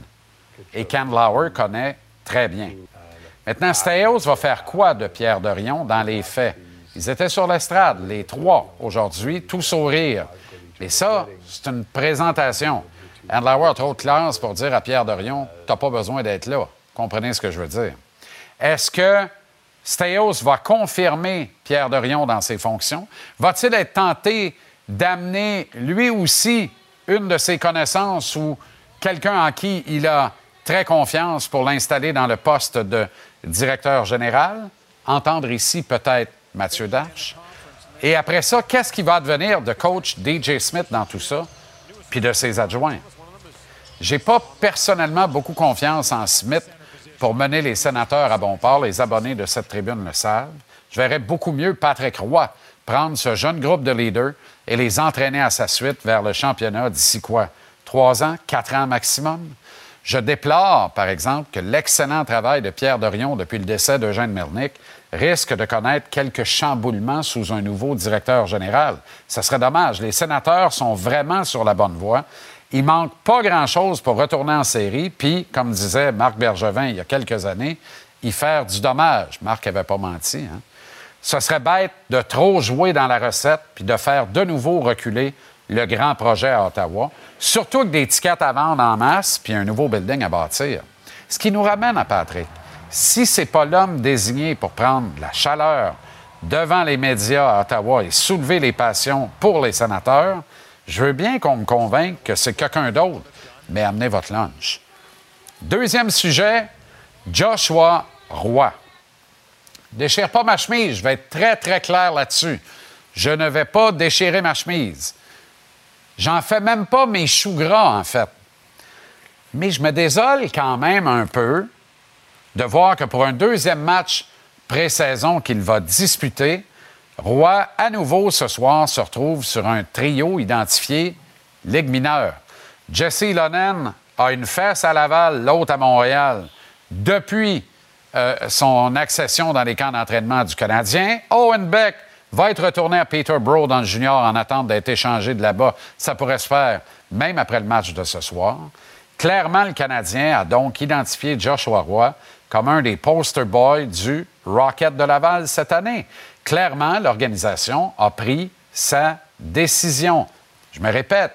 et qu'Andlauer connaît très bien. Maintenant, Steyos va faire quoi de Pierre Dorion dans les faits? Ils étaient sur l'estrade, les trois, aujourd'hui, tout sourire. Mais ça, c'est une présentation. Andlauer a trop classe pour dire à Pierre Dorion, t'as pas besoin d'être là. Comprenez ce que je veux dire. Est-ce que Steyos va confirmer Pierre Dorion dans ses fonctions? Va-t-il être tenté d'amener lui aussi une de ses connaissances ou quelqu'un en qui il a très confiance pour l'installer dans le poste de directeur général? Entendre ici peut-être Mathieu Darche. Et après ça, qu'est-ce qui va devenir de coach DJ Smith dans tout ça, puis de ses adjoints? J'ai pas personnellement beaucoup confiance en Smith pour mener les sénateurs à bon port. Les abonnés de cette tribune le savent. Je verrais beaucoup mieux Patrick Roy prendre ce jeune groupe de leaders et les entraîner à sa suite vers le championnat d'ici quoi? Trois ans, quatre ans maximum? Je déplore, par exemple, que l'excellent travail de Pierre Dorion depuis le décès d'Eugène Melnick risque de connaître quelques chamboulements sous un nouveau directeur général. Ce serait dommage. Les sénateurs sont vraiment sur la bonne voie. Il manque pas grand-chose pour retourner en série, puis, comme disait Marc Bergevin il y a quelques années, y faire du dommage. Marc n'avait pas menti. Hein? Ce serait bête de trop jouer dans la recette, puis de faire de nouveau reculer le grand projet à Ottawa, surtout avec des tickets à vendre en masse, puis un nouveau building à bâtir. Ce qui nous ramène à Patrick. Si c'est pas l'homme désigné pour prendre la chaleur devant les médias à Ottawa et soulever les passions pour les sénateurs, je veux bien qu'on me convainque que c'est quelqu'un d'autre, mais amenez votre lunch. Deuxième sujet, Joshua Roy. Déchire pas ma chemise, je vais être très, très clair là-dessus. Je ne vais pas déchirer ma chemise. J'en fais même pas mes choux gras, en fait. Mais je me désole quand même un peu de voir que pour un deuxième match pré-saison qu'il va disputer, Roy, à nouveau ce soir, se retrouve sur un trio identifié Ligue mineure. Jesse Lonen a une fesse à Laval, l'autre à Montréal. Depuis euh, son accession dans les camps d'entraînement du Canadien, Owen Beck va être retourné à Peterborough dans le junior en attente d'être échangé de là-bas. Ça pourrait se faire même après le match de ce soir. Clairement, le Canadien a donc identifié Joshua Roy comme un des poster boys du Rocket de Laval cette année. Clairement, l'organisation a pris sa décision. Je me répète,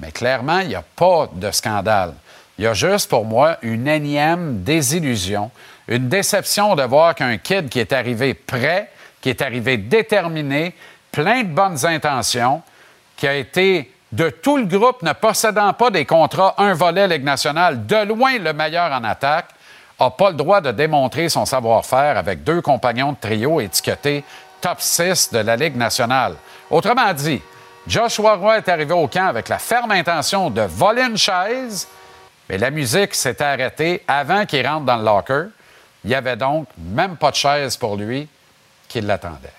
mais clairement, il n'y a pas de scandale. Il y a juste pour moi une énième désillusion, une déception de voir qu'un kid qui est arrivé prêt, qui est arrivé déterminé, plein de bonnes intentions, qui a été de tout le groupe ne possédant pas des contrats un volet Ligue nationale, de loin le meilleur en attaque, n'a pas le droit de démontrer son savoir-faire avec deux compagnons de trio étiquetés top 6 de la Ligue nationale. Autrement dit, Joshua Roy est arrivé au camp avec la ferme intention de voler une chaise, mais la musique s'était arrêtée avant qu'il rentre dans le locker. Il n'y avait donc même pas de chaise pour lui qui l'attendait.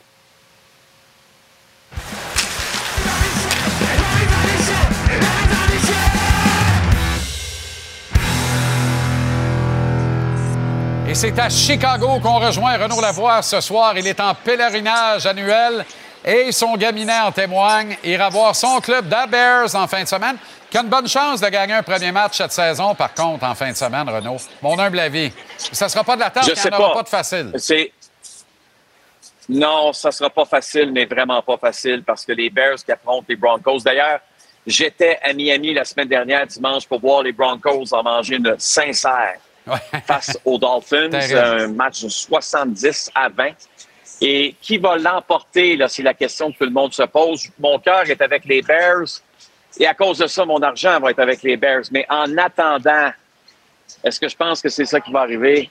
Et c'est à Chicago qu'on rejoint Renaud Lavoie ce soir. Il est en pèlerinage annuel et son gaminet en témoigne. Il ira voir son club des Bears en fin de semaine, qui a une bonne chance de gagner un premier match cette saison, par contre, en fin de semaine, Renaud. Mon humble avis. Ça ne sera pas de la table, Je il n'y en aura pas. pas de facile. C'est. Non, ça sera pas facile, mais vraiment pas facile parce que les Bears qui affrontent les Broncos. D'ailleurs, j'étais à Miami la semaine dernière, dimanche, pour voir les Broncos en manger une sincère face aux Dolphins. Un match de 70 à 20. Et qui va l'emporter, là, c'est la question que tout le monde se pose. Mon cœur est avec les Bears. Et à cause de ça, mon argent va être avec les Bears. Mais en attendant, est-ce que je pense que c'est ça qui va arriver?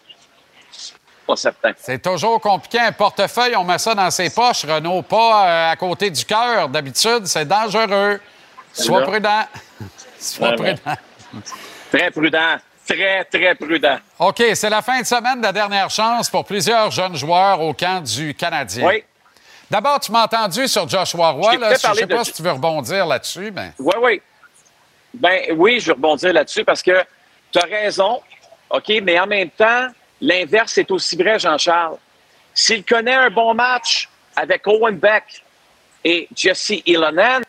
Pas certain. C'est toujours compliqué. Un portefeuille, on met ça dans ses poches, Renaud, pas euh, à côté du cœur. D'habitude, c'est dangereux. Sois prudent. Sois Vraiment. prudent. Très prudent. Très, très prudent. OK, c'est la fin de semaine de la dernière chance pour plusieurs jeunes joueurs au camp du Canadien. Oui. D'abord, tu m'as entendu sur Joshua Roy. Je parler sais pas si tu veux rebondir là-dessus, mais. Oui, oui. Ben oui, je vais rebondir là-dessus parce que tu as raison, OK, mais en même temps, l'inverse est aussi vrai, Jean-Charles. S'il connaît un bon match avec Owen Beck et Jesse Ilonen,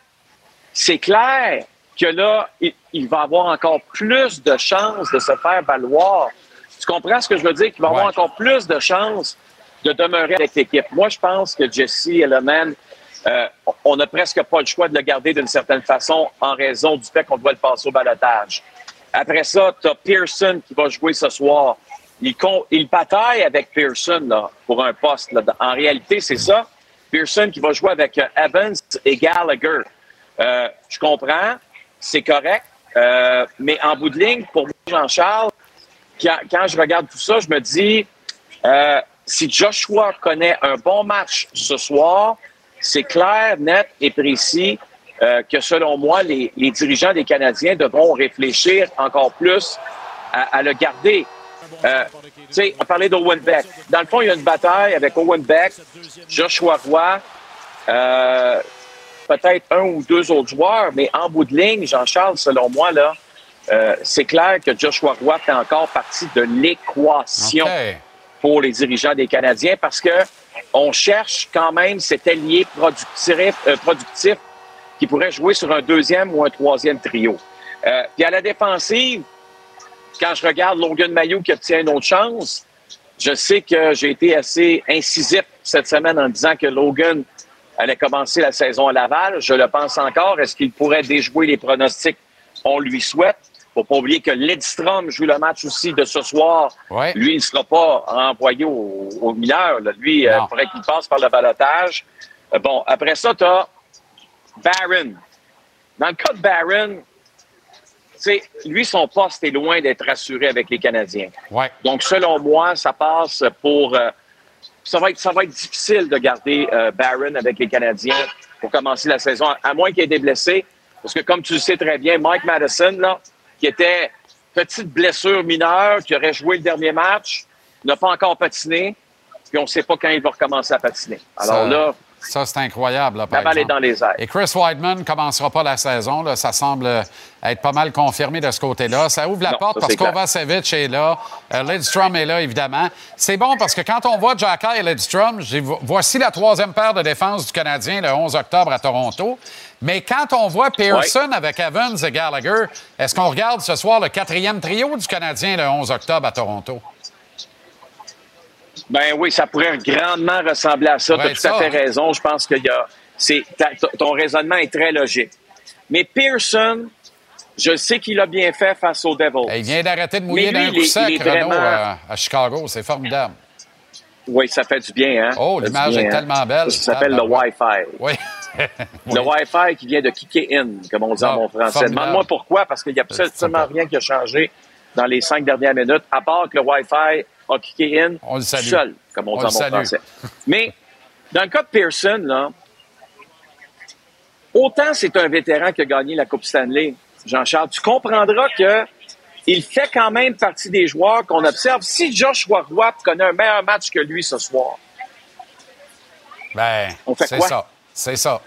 c'est clair que là, il, il va avoir encore plus de chances de se faire valoir. Tu comprends ce que je veux dire? Qu'il va avoir encore plus de chances de demeurer avec l'équipe. Moi, je pense que Jesse Ilonen, euh, on n'a presque pas le choix de le garder d'une certaine façon en raison du fait qu'on doit le passer au balotage. Après ça, tu as Pearson qui va jouer ce soir. Il, il bataille avec Pearson pour un poste. En réalité, c'est ça. Pearson qui va jouer avec euh, Evans et Gallagher. Euh, je comprends, c'est correct. Euh, mais en bout de ligne, pour moi, Jean-Charles, quand, je regarde tout ça, je me dis, si Joshua connaît un bon match ce soir, c'est clair, net et précis que selon moi, les, dirigeants des Canadiens devront réfléchir encore plus à le garder. Euh, tu sais, on parlait d'Owen Beck. Dans le fond, il y a une bataille avec Owen Beck, Joshua Roy, euh, peut-être un ou deux autres joueurs, mais en bout de ligne, Jean-Charles, selon moi, là, euh, c'est clair que Joshua Roy fait encore partie de l'équation pour les dirigeants des Canadiens parce que on cherche quand même cet allié productif, euh, productif qui pourrait jouer sur un deuxième ou un troisième trio. Euh, puis à la défensive, quand je regarde Logan Mayou qui obtient une autre chance, je sais que j'ai été assez incisif cette semaine en disant que Logan allait commencer la saison à Laval. Je le pense encore. Est-ce qu'il pourrait déjouer les pronostics? On lui souhaite. Faut pas oublier que Lidstrom joue le match aussi de ce soir. Ouais. Lui, il ne sera pas envoyé au, au mineur. là. Lui, euh, il faudrait qu'il passe par le balotage. Euh, bon, après ça, tu as Barron. Dans le cas de Barron, sais, lui, son poste est loin d'être assuré avec les Canadiens. Ouais. Donc, selon moi, ça passe pour. euh, ça, va être, ça va être difficile de garder euh, Barron avec les Canadiens pour commencer la saison, à moins qu'il ait été blessé. Parce que, comme tu le sais très bien, Mike Madison, là, qui était petite blessure mineure, qui aurait joué le dernier match, n'a pas encore patiné, puis on ne sait pas quand il va recommencer à patiner. Alors Ça- là, Ça, c'est incroyable. Là, par la balle est dans les airs. Et Chris Weidman ne commencera pas la saison. Là. Ça semble euh, être pas mal confirmé de ce côté-là. Ça ouvre la Non, porte parce qu'Ovacevic est là. Euh, Lidstrom est là, évidemment. C'est bon parce que quand on voit Jacka et Lidstrom, voici la troisième paire de défense du Canadien le 11 octobre à Toronto. Mais quand on voit Pearson avec Evans et Gallagher, est-ce qu'on regarde ce soir le quatrième trio du Canadien le 11 octobre à Toronto? Ben oui, ça pourrait grandement ressembler à ça. tu as tout ça, à fait hein. raison. Je pense que y a, c'est, ton raisonnement est très logique. Mais Pearson, je sais qu'il a bien fait face aux Devils. Il vient d'arrêter de mouiller d'un coup sec, vraiment- euh, à Chicago. C'est formidable. Oui, ça fait du bien. Hein? Oh, l'image est hein? tellement belle. Ça s'appelle le. Wi-Fi. Oui. Le Wi-Fi qui vient de kicker in, comme on dit en Ah, bon français. Demande-moi pourquoi, parce qu'il n'y a absolument rien qui a changé dans les cinq dernières minutes, à part que le Wi-Fi a kické in On le seul, comme on, On dit en bon français. Mais dans le cas de Pearson, là, autant c'est un vétéran qui a gagné la Coupe Stanley, Jean-Charles, tu comprendras que il fait quand même partie des joueurs qu'on observe. Si Joshua Roy connaît un meilleur match que lui ce soir, Ben, On fait c'est ça. C'est ça.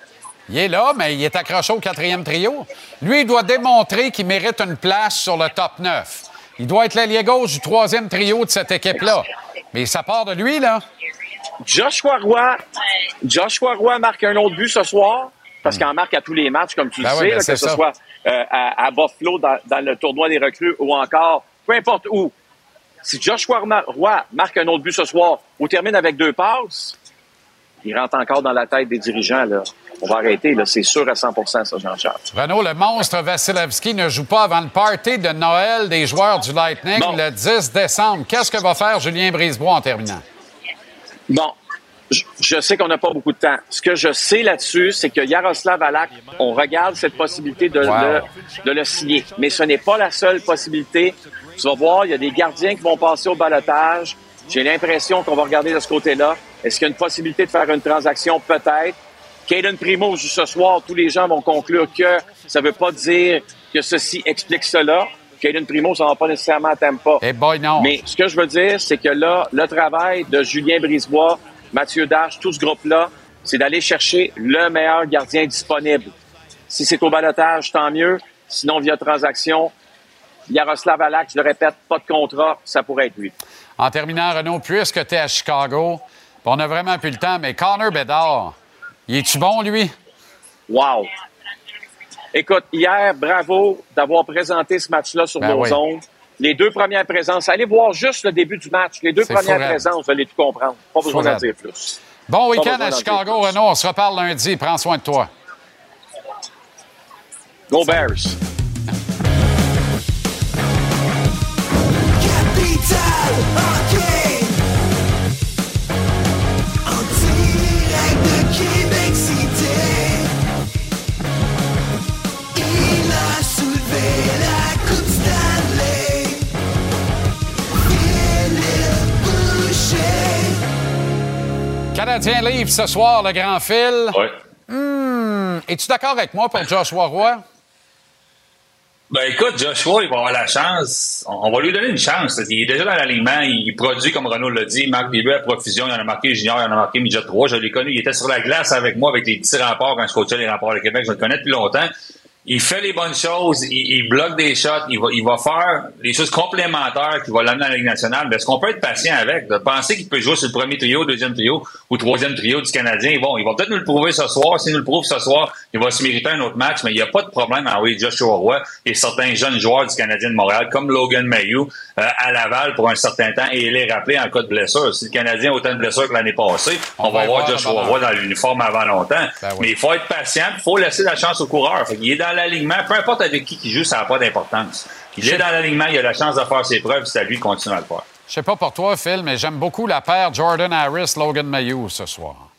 Il est là, mais il est accroché au quatrième trio. Lui, il doit démontrer qu'il mérite une place sur le top 9. Il doit être l'allié gauche du troisième trio de cette équipe-là. Mais ça part de lui, là. Joshua Roy, Joshua Roy marque un autre but ce soir, parce qu'il en marque à tous les matchs, comme tu Ben le sais, ben là, que ce soit euh, à, à Buffalo dans, dans le tournoi des recrues ou encore peu importe où. Si Joshua Roy marque un autre but ce soir ou termine avec deux passes, il rentre encore dans la tête des dirigeants. Là. On va arrêter, là. c'est sûr à 100% ça, Jean-Charles. Renaud, le monstre Vasilevski ne joue pas avant le party de Noël des joueurs du Lightning le 10 décembre. Qu'est-ce que va faire Julien Brisebois en terminant? Bon, je, je sais qu'on n'a pas beaucoup de temps. Ce que je sais là-dessus, c'est que Yaroslav Alak, on regarde cette possibilité de, Wow. le, de le signer. Mais ce n'est pas la seule possibilité. Tu vas voir, il y a des gardiens qui vont passer au balotage. J'ai l'impression qu'on va regarder de ce côté-là. Est-ce qu'il y a une possibilité de faire une transaction? Peut-être. Caden Primo joue ce soir. Tous les gens vont conclure que ça ne veut pas dire que ceci explique cela. Caden Primo, ça ne va pas nécessairement à Tampa. Eh boy, non. Mais ce que je veux dire, c'est que là, le travail de Julien Brisebois, Mathieu Darche, tout ce groupe-là, c'est d'aller chercher le meilleur gardien disponible. Si c'est au balotage, tant mieux. Sinon, via transaction, Yaroslav Alak, je le répète, pas de contrat, ça pourrait être lui. En terminant, Renaud, puisque tu es à Chicago, on a vraiment plus le temps, mais Connor Bedard, il est-tu bon, lui? Wow! Écoute, hier, bravo d'avoir présenté ce match-là sur Ben nos oui. ondes. Les deux premières présences, allez voir juste le début du match. Les deux premières présences, vous allez tout comprendre. Pas besoin d'en dire plus. Bon week-end à Chicago. Renaud. On se reparle lundi. Prends soin de toi. Go Bears! Canadien livre ce soir, le grand fil. Oui. Hmm, Es-tu d'accord avec moi pour Joshua Roy? Ben écoute, Joshua, il va avoir la chance. On on va lui donner une chance. Il est déjà dans l'alignement. Il produit, comme Renaud l'a dit, il marque des buts à profusion. Il en a marqué junior, il en a marqué midget 3. Je l'ai connu. Il était sur la glace avec moi avec les petits remparts quand je coachais les remparts de Québec. Je le connais depuis longtemps. Il fait les bonnes choses, il, il bloque des shots, il va, il va faire les choses complémentaires qui vont l'amener à la Ligue nationale. Mais est-ce qu'on peut être patient avec? De penser qu'il peut jouer sur le premier trio, deuxième trio ou troisième trio du Canadien? Bon, il va peut-être nous le prouver ce soir. S'il nous le prouve ce soir, il va se mériter un autre match, mais il n'y a pas de problème à envoyer Joshua Roy et certains jeunes joueurs du Canadien de Montréal, comme Logan Mayou, euh, à Laval pour un certain temps et les rappeler en cas de blessure. Si le Canadien a autant de blessures que l'année passée, on, va va voir Joshua. Roy dans l'uniforme avant longtemps. Ben oui. Mais il faut être patient, il faut laisser la chance au coureur. Il est dans l'alignement, peu importe avec qui il joue, ça n'a pas d'importance. Il est dans l'alignement, il a la chance de faire ses preuves, c'est à lui de continuer à le faire. Je sais pas pour toi, Phil, mais j'aime beaucoup la paire Jordan Harris-Logan Mayou ce soir.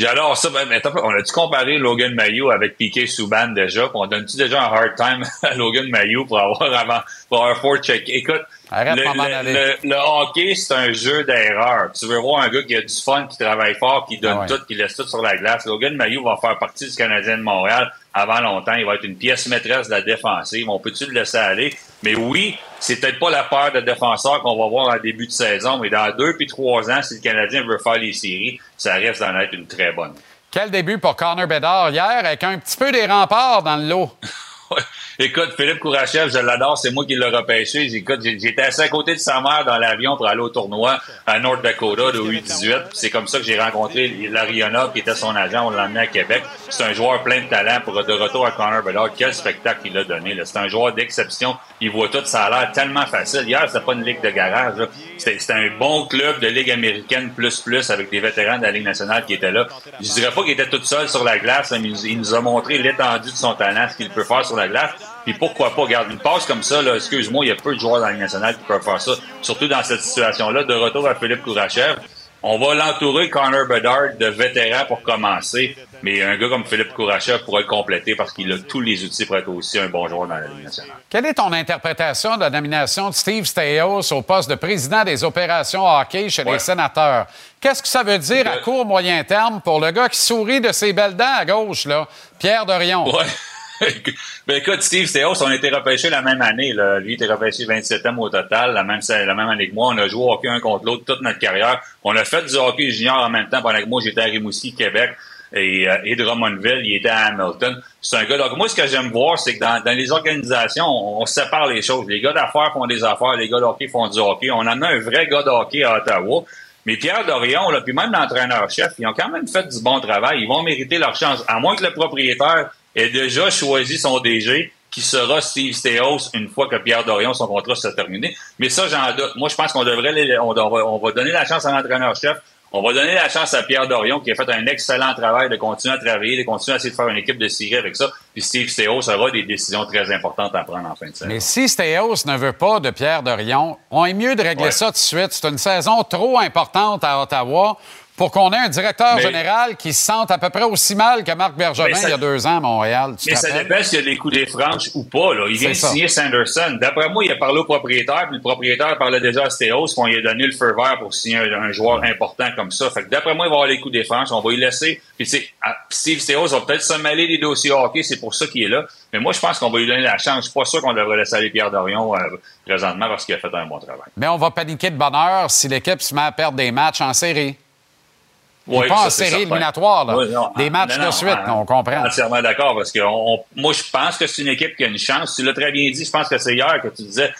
J'adore ça. Ben, on a-tu comparé Logan Mayou avec Piquet Souban déjà? Puis on donne-tu déjà un hard time à Logan Mayou pour avoir avant, pour avoir four check? Écoute, Arrête le, de m'en le- aller. le- le hockey, c'est un jeu d'erreur. Tu veux voir un gars qui a du fun, qui travaille fort, qui donne Ah ouais. tout, qui laisse tout sur la glace. Logan Mayou va faire partie du Canadien de Montréal avant longtemps. Il va être une pièce maîtresse de la défensive. On peut-tu le laisser aller? Mais oui, c'est peut-être pas la paire de défenseurs qu'on va voir en début de saison, mais dans deux puis trois ans, si le Canadien veut faire les séries, ça reste d'en être une très bonne. Quel début pour Connor Bedard hier avec un petit peu des remparts dans le lot. Écoute, Philippe Kourachev, je l'adore, c'est moi qui l'ai repêché. Écoute, j'étais assis à côté de sa mère dans l'avion pour aller au tournoi à North Dakota de U18. Puis C'est comme ça que j'ai rencontré Lariona, qui était son agent. On l'a emmené à Québec. C'est un joueur plein de talent pour de retour à Connor Bedard. Quel spectacle il a donné. C'est un joueur d'exception. Il voit tout. Ça a l'air tellement facile. Hier, c'était pas une ligue de garage. C'était un bon club de ligue américaine plus plus avec des vétérans de la Ligue nationale qui étaient là. Je dirais pas qu'il était tout seul sur la glace, mais il nous a montré l'étendue de son talent, ce qu'il peut faire sur la glace. Puis pourquoi pas, regarde, une passe comme ça, là, excuse-moi, il y a peu de joueurs dans la Ligue nationale qui peuvent faire ça, surtout dans cette situation-là. De retour à Philippe Kourachev, On va l'entourer, Connor Bedard, de vétéran pour commencer, mais un gars comme Philippe Kourachev pourra le compléter parce qu'il a tous les outils pour être aussi un bon joueur dans la Ligue nationale. Quelle est ton interprétation de la nomination de Steve Staios au poste de président des opérations hockey chez les sénateurs? Qu'est-ce que ça veut dire à court moyen terme pour le gars qui sourit de ses belles dents à gauche, là, Pierre Dorion? Ouais. ben écoute, Steve Stéos, on a été repêché la même année. Là. Lui était repêché 27e au total, la même, la même année que moi. On a joué au hockey un contre l'autre toute notre carrière. On a fait du hockey junior en même temps pendant que moi j'étais à Rimouski, Québec. Et, euh, et Drummondville, il était à Hamilton. C'est un gars. Donc moi, ce que j'aime voir, c'est que dans, dans les organisations, on, sépare les choses. Les gars d'affaires font des affaires, les gars de hockey font du hockey. On en a un vrai gars de hockey à Ottawa. Mais Pierre Dorion, là, puis même l'entraîneur-chef, ils ont quand même fait du bon travail. Ils vont mériter leur chance. À moins que le propriétaire ait déjà choisi son DG, qui sera Steve Stéos une fois que Pierre Dorion, son contrat sera terminé. Mais ça, j'en doute. Moi, je pense qu'on devrait, les- on, on va, on va donner la chance à l'entraîneur-chef. On va donner la chance à Pierre Dorion, qui a fait un excellent travail de continuer à travailler, de continuer à essayer de faire une équipe de série avec ça. Puis Steve Stéos aura des décisions très importantes à prendre en fin de saison. Mais si Stéos ne veut pas de Pierre Dorion, on est mieux de régler Ouais. ça tout de suite. C'est une saison trop importante à Ottawa pour qu'on ait un directeur Mais- général qui se sente à peu près aussi mal que Marc Bergevin ça- il y a deux ans à Montréal. Tu Mais ça dépend s'il y a des coups des franches ou pas. Là. Il vient de C'est signer Sanderson. D'après moi, il a parlé au propriétaire, puis le propriétaire parlait déjà à Stéos, puis on lui a donné le feu vert pour signer un, un joueur important comme ça. Fait que d'après moi, il va avoir les coups des franches. On va y laisser. Puis tu sais, à- Steve Stéos va peut-être se mêler des dossiers hockey, c'est pour ça qu'il est là. Mais moi, je pense qu'on va lui donner la chance. Je suis pas sûr qu'on devrait laisser aller Pierre Dorion euh, présentement parce qu'il a fait un bon travail. Mais on va paniquer de bonheur si l'équipe se met à perdre des matchs en série. Oui, pas en série éliminatoire, là. Oui, non, des matchs non, de suite, hein, on comprend. Entièrement d'accord, parce que on- moi, je pense que c'est une équipe qui a une chance. Tu l'as très bien dit, je pense que c'est hier que tu disais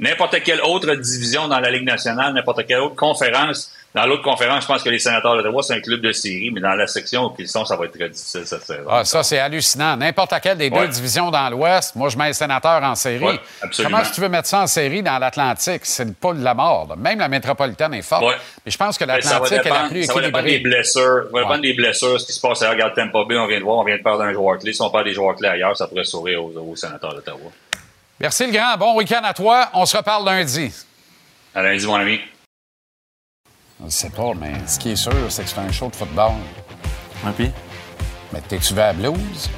n'importe quelle autre division dans la Ligue nationale, n'importe quelle autre conférence. Dans l'autre conférence, je pense que les sénateurs d'Ottawa, c'est un club de série, mais dans la section où ils sont, ça va être très difficile cette saison. Ah, ça, c'est hallucinant. N'importe laquelle des Ouais. deux divisions dans l'Ouest, moi, je mets les sénateurs en série. Ouais. Comment est-ce que tu veux mettre ça en série dans l'Atlantique? C'est le pas de la mort. là. Même la métropolitaine est forte. Ouais. Mais je pense que va l'Atlantique est la plus ça va dépendre des équilibrée. blessures. Ça va dépendre des blessures, ce qui se passe ailleurs. Regarde Tampa Bay, on vient de voir, on vient de perdre un joueur clé. Si on perd des joueurs clés ailleurs, ça pourrait sourire aux, aux sénateurs d'Ottawa. Merci, le grand. Bon week-end à toi. On se reparle lundi. À lundi, mon ami. Je ne sais pas, mais ce qui est sûr, c'est que c'est un show de football. Un puis? Mais t'es-tu vers la blues?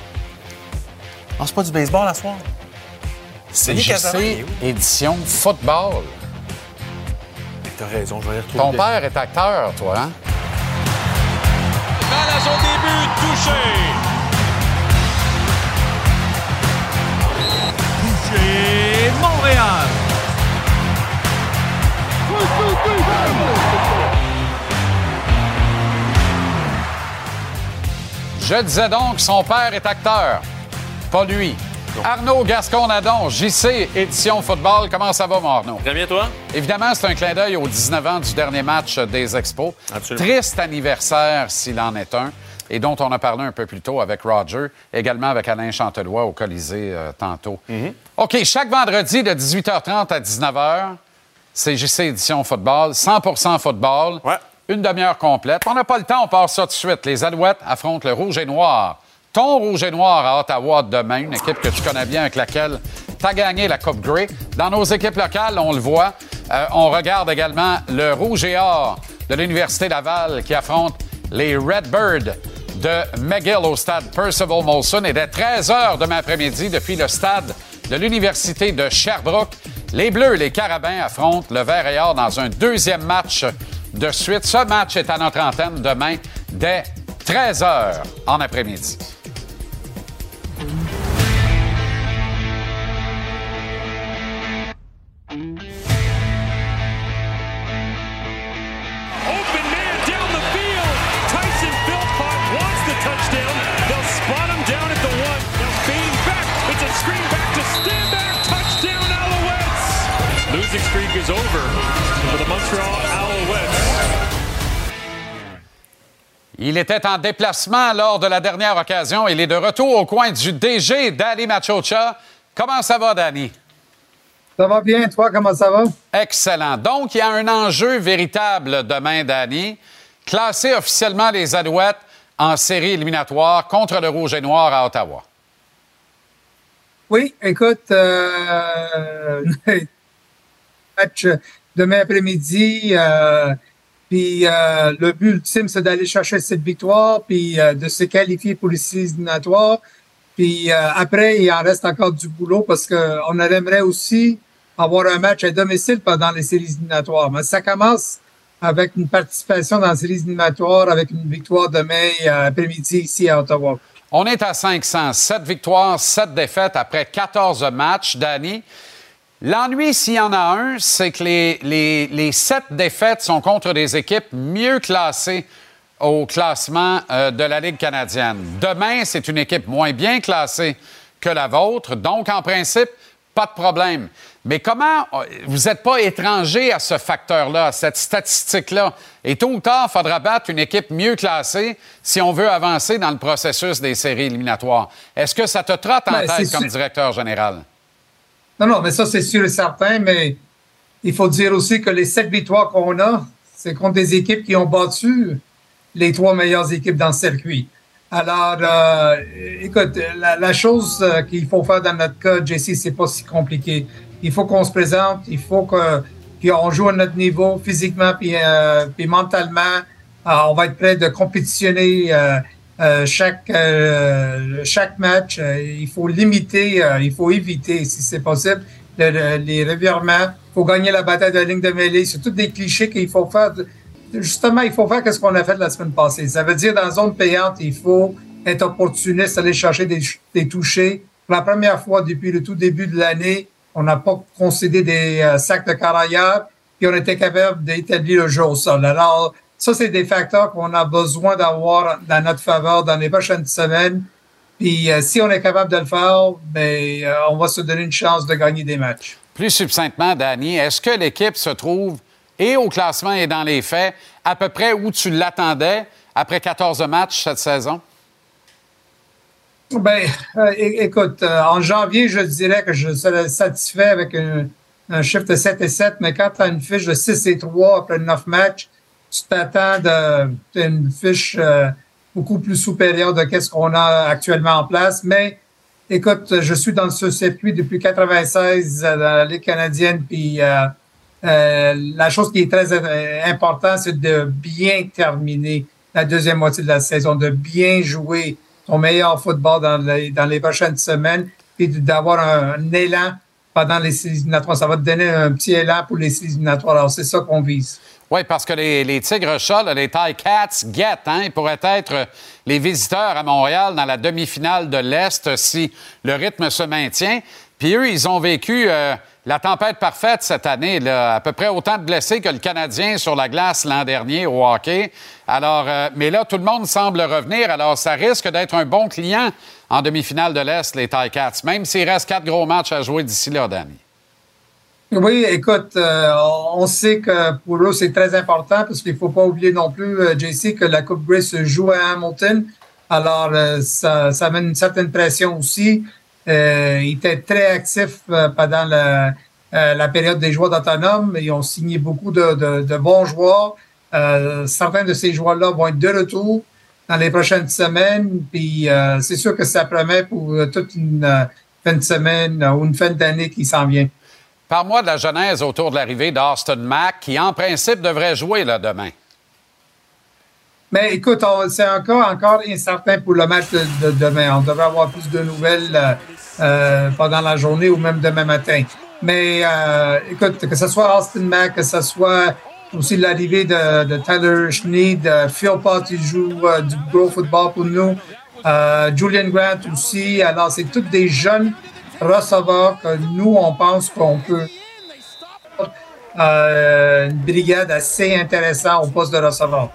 Ah, c'est pas du baseball à soir? C'est JC édition football. T'as raison, je vais y retrouver. Ton père est acteur, toi, hein? Balle à son début, touché. Touché, Montréal. Je disais donc son père est acteur. Pas lui. Arnaud Gascon-Nadon, JC, édition football. Comment ça va, mon Arnaud? Très bien, toi? Évidemment, c'est un clin d'œil aux 19 ans du dernier match des Expos. Absolument. Triste anniversaire, s'il en est un, et dont on a parlé un peu plus tôt avec Roger, également avec Alain Chantelois au Colisée euh, tantôt. Mm-hmm. OK, chaque vendredi de 18h30 à 19h, c'est JC Édition Football, 100% football. Une demi-heure complète. On n'a pas le temps, on part ça tout de suite. Les Alouettes affrontent le Rouge et Noir. Ton Rouge et Noir à Ottawa demain, une équipe que tu connais bien avec laquelle tu as gagné la Coupe Grey. Dans nos équipes locales, on le voit. Euh, on regarde également le Rouge et Or de l'Université Laval qui affronte les Redbirds de McGill au stade Percival Molson. Et dès 13 h demain après-midi, depuis le stade de l'Université de Sherbrooke, les Bleus, les Carabins affrontent le Vert et Or dans un deuxième match de suite. Ce match est à notre antenne demain dès 13 h en après-midi. Open man down the field. Tyson Philpott wants the touchdown. They'll spot him down at the one. Now fading back. It's a screen back to stand back. Touchdown Alouettes. Losing streak is over for the Montreal Alouettes. Il était en déplacement lors de la dernière occasion. Il est de retour au coin du DG, Danny Machocha. Comment ça va, Danny? Ça va bien, toi, comment ça va? Excellent. Donc, il y a un enjeu véritable demain, Danny. Classer officiellement les Alouettes en série éliminatoire contre le Rouge et Noir à Ottawa. Oui, écoute, euh, match demain après-midi, euh, Puis euh, le but ultime, c'est d'aller chercher cette victoire, puis euh, de se qualifier pour les séries éliminatoires. Puis euh, après, il en reste encore du boulot parce qu'on aimerait aussi avoir un match à domicile pendant les séries éliminatoires. Mais ça commence avec une participation dans les séries éliminatoires, avec une victoire demain euh, après-midi ici à Ottawa. On est à 500. 7 victoires, 7 défaites après 14 matchs. Danny, l'ennui, s'il y en a un, c'est que les, les, les 7 défaites sont contre des équipes mieux classées au classement euh, de la Ligue canadienne. Demain, c'est une équipe moins bien classée que la vôtre. Donc, en principe, pas de problème. Mais comment euh, vous n'êtes pas étranger à ce facteur-là, à cette statistique-là? Et tôt ou tard, il faudra battre une équipe mieux classée si on veut avancer dans le processus des séries éliminatoires. Est-ce que ça te trotte en Ben, tête comme directeur général? Non, non, mais ça, c'est sûr et certain, mais il faut dire aussi que les sept victoires qu'on a, c'est contre des équipes qui ont battu les trois meilleures équipes dans le circuit. Alors, euh, écoute, la, chose euh, qu'il faut faire dans notre cas, JC, c'est pas si compliqué. Il faut qu'on se présente, il faut qu'on joue à notre niveau physiquement puis, euh, puis mentalement. On va être prêt de compétitionner euh, chaque euh, chaque match. Euh, il faut limiter, il faut éviter, si c'est possible, le- le- les revirements. Il faut gagner la bataille de la ligne de mêlée. C'est tous des clichés qu'il faut faire. Justement, il faut faire ce qu'on a fait la semaine passée. Ça veut dire, dans la zone payante, il faut être opportuniste, aller chercher des, des touchés. Pour la première fois depuis le tout début de l'année, on n'a pas concédé des sacs de carrière, puis on était capable d'établir le jeu au sol. Alors, ça, c'est des facteurs qu'on a besoin d'avoir dans notre faveur dans les prochaines semaines. Puis, euh, si on est capable de le faire, ben, euh, on va se donner une chance de gagner des matchs. Plus succinctement, Danny, est-ce que l'équipe se trouve, et au classement et dans les faits, à peu près où tu l'attendais après 14 matchs cette saison? Ben, euh, écoute, euh, en janvier, je dirais que je serais satisfait avec un, un chiffre de 7 et 7, mais quand tu as une fiche de 6 et 3 après 9 matchs, tu t'attends de t'as une fiche euh, beaucoup plus supérieure de ce qu'on a actuellement en place. Mais écoute, je suis dans ce circuit depuis 96 euh, dans la Ligue canadienne, puis euh, euh, la chose qui est très importante, c'est de bien terminer la deuxième moitié de la saison, de bien jouer ton meilleur football dans les, dans les prochaines semaines, puis d'avoir un, un élan pendant les séries éliminatoires. Ça va te donner un petit élan pour les séries éliminatoires. Alors, c'est ça qu'on vise. Oui, parce que les, Tigres chats, les Tie Cats guettent. Hein? Ils pourraient être euh, les visiteurs à Montréal dans la demi-finale de l'Est si le rythme se maintient. Puis eux, ils ont vécu euh, la tempête parfaite cette année. Là, à peu près autant de blessés que le Canadien sur la glace l'an dernier au hockey. Alors, euh, mais là, tout le monde semble revenir. Alors, ça risque d'être un bon client en demi-finale de l'Est, les Tie Cats, même s'il reste quatre gros matchs à jouer d'ici là, Danny. Oui, écoute, euh, on sait que pour eux, c'est très important parce qu'il faut pas oublier non plus, euh, JC, que la Coupe Grey se joue à Hamilton. Alors, euh, ça, ça met une certaine pression aussi. Euh, ils étaient très actifs euh, pendant la, euh, la période des joueurs autonomes. Ils ont signé beaucoup de, de, de bons joueurs. Certains de ces joueurs-là vont être de retour dans les prochaines semaines. Puis, c'est sûr que ça promet pour toute une fin de semaine ou une fin d'année qui s'en vient. Parle-moi de la genèse autour de l'arrivée d'Austin Mack, qui en principe devrait jouer là, demain. Mais écoute, c'est encore, encore incertain pour le match de, de demain. On devrait avoir plus de nouvelles euh, euh, pendant la journée ou même demain matin. Mais euh, écoute, que ce soit Austin Mack, que ce soit aussi l'arrivée de, Tyler Schneid, de Phil Pott, qui joue euh, du gros football pour nous, euh, Julian Grant aussi. Alors, c'est tous des jeunes receveurs que nous, on pense qu'on peut euh, une brigade assez intéressante au poste de receveur.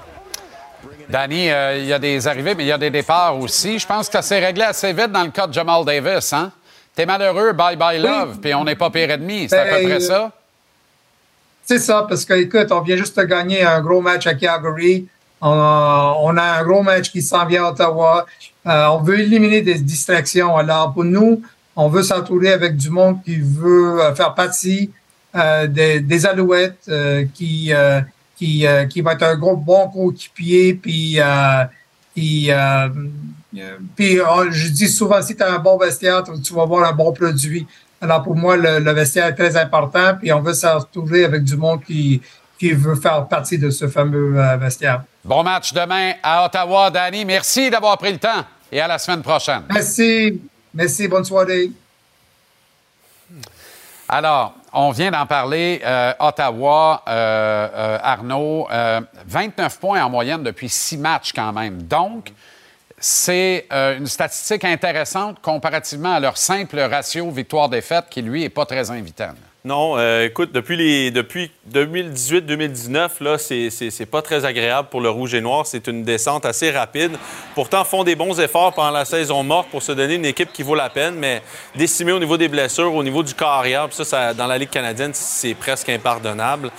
Danny, euh, il y a des arrivées, mais il y a des départs aussi. Je pense que ça s'est réglé assez vite dans le cas de Jamal Davis. Hein? T'es malheureux, bye bye love, puis on n'est pas pire ennemi. C'est à peu Ben, près ça? C'est ça, parce que, écoute, on vient juste de gagner un gros match à Calgary. On a, on a un gros match qui s'en vient à Ottawa. Euh, on veut éliminer des distractions. Alors, pour nous, on veut s'entourer avec du monde qui veut euh, faire partie euh, des, des Alouettes, euh, qui, euh, qui, qui va être un gros bon coéquipier. Puis, puis, puis euh, je dis souvent, si tu as un bon vestiaire, tu vas avoir un bon produit. Alors, pour moi, le, le vestiaire est très important. Puis, on veut s'entourer avec du monde qui, qui veut faire partie de ce fameux vestiaire. Bon match demain à Ottawa, Danny. Merci d'avoir pris le temps et à la semaine prochaine. Merci. Merci. Bonne soirée. Alors, on vient d'en parler. euh, Ottawa, euh, euh, Arnaud, euh, 29 points en moyenne depuis six matchs quand même. Donc, c'est une statistique intéressante comparativement à leur simple ratio victoire-défaite qui, lui, n'est pas très invitant. Non, euh, écoute, depuis, les, depuis 2018-2019, là, c'est, pas très agréable pour le Rouge et Noir. C'est une descente assez rapide. Pourtant, font des bons efforts pendant la saison morte pour se donner une équipe qui vaut la peine, mais décimée au niveau des blessures, au niveau du corps arrière, puis ça, ça, dans la Ligue canadienne, c'est presque impardonnable.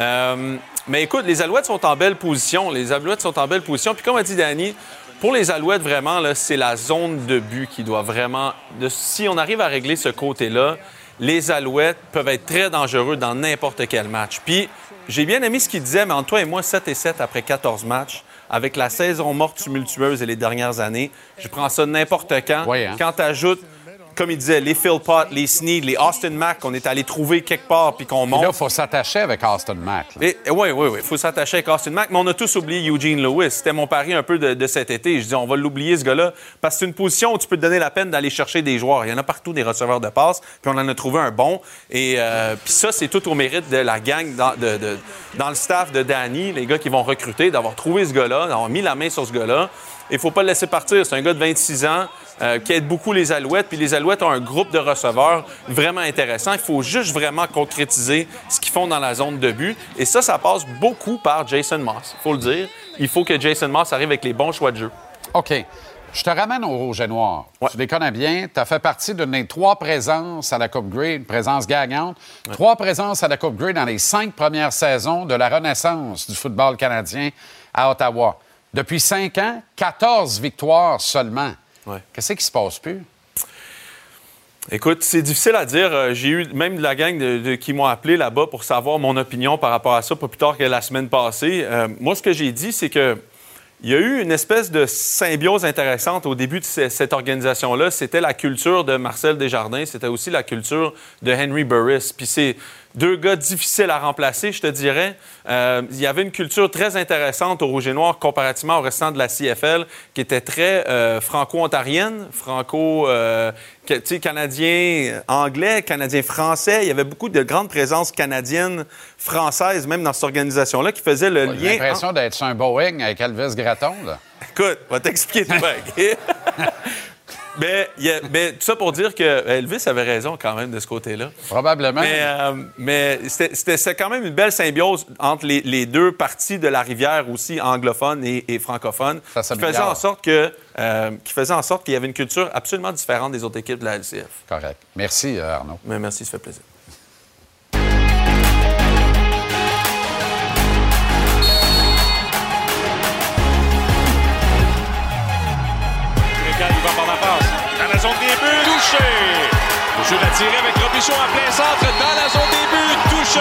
Euh, mais écoute, les Alouettes sont en belle position. Les Alouettes sont en belle position. Puis comme a dit Danny, pour les Alouettes, vraiment, c'est la zone de but qui doit vraiment... si on arrive à régler ce côté-là, les Alouettes peuvent être très dangereux dans n'importe quel match. Puis, j'ai bien aimé ce qu'il disait, mais entre toi et moi, 7 et 7 après 14 matchs, avec la saison morte tumultueuse et les dernières années, je prends ça n'importe quand. hein? Quand tu ajoutes, comme il disait, les Phil Pott, les Sneed, les Austin Mack qu'on est allé trouver quelque part puis qu'on monte. là, il faut s'attacher avec Austin Mack. Oui, oui, oui. Il faut s'attacher avec Austin Mack. Mais on a tous oublié Eugene Lewis. C'était mon pari un peu de, de cet été. Je dis, on va l'oublier, ce gars-là. Parce que c'est une position où tu peux te donner la peine d'aller chercher des joueurs. Il y en a partout des receveurs de passe. Puis on en a trouvé un bon. Et euh, puis ça, c'est tout au mérite de la gang dans, de- de- dans le staff de Danny, les gars qui vont recruter, d'avoir trouvé ce gars-là, d'avoir mis la main sur ce gars-là. Il faut pas le laisser partir. C'est un gars de 26 ans euh, qui aide beaucoup les Alouettes. Puis les Alouettes ont un groupe de receveurs vraiment intéressant. Il faut juste vraiment concrétiser ce qu'ils font dans la zone de but. Et ça, ça passe beaucoup par Jason Moss. Il faut le dire. Il faut que Jason Moss arrive avec les bons choix de jeu. OK. Je te ramène au Rouge et Noir. Tu les connais bien. Tu as fait partie d'une des trois présences à la Coupe Grey, une présence gagnante. Trois présences à la Coupe Grey dans les cinq premières saisons de la renaissance du football canadien à Ottawa. Depuis cinq ans, 14 victoires seulement. Qu'est-ce qui se passe plus? Écoute, c'est difficile à dire. Euh, J'ai eu même de la gang de- de- qui m'ont appelé là-bas pour savoir mon opinion par rapport à ça, pas plus tard que la semaine passée. Euh, moi, ce que j'ai dit, c'est que il y a eu une espèce de symbiose intéressante au début de ce- cette organisation-là. C'était la culture de Marcel Desjardins, c'était aussi la culture de Henry Burris. Puis c'est deux gars difficiles à remplacer, je te dirais. Euh, il y avait une culture très intéressante au Rouge et Noir comparativement au restant de la CFL, qui était très euh, franco-ontarienne, franco, euh, canadien, anglais, canadien, français. Il y avait beaucoup de grandes présences canadiennes, françaises, même dans cette organisation-là, qui faisaient le J'ai lien. l'impression d'être sur un Boeing avec Elvis Gratton. Là. Écoute, on va t'expliquer tout? mais, a- tout ça pour dire que Elvis avait raison quand même de ce côté-là. Probablement. Mais, euh, mais c'était- quand même une belle symbiose entre les, les deux parties de la rivière aussi, anglophone et, et francophone, qui faisait en sorte que euh, qui faisait en sorte qu'il y avait une culture absolument différente des autres équipes de la LCF. Correct. Merci, euh, Arnaud. Mais merci, ça fait plaisir. Touché. Le jeu attiré avec Robichon en plein centre. Dans la zone des buts, touché.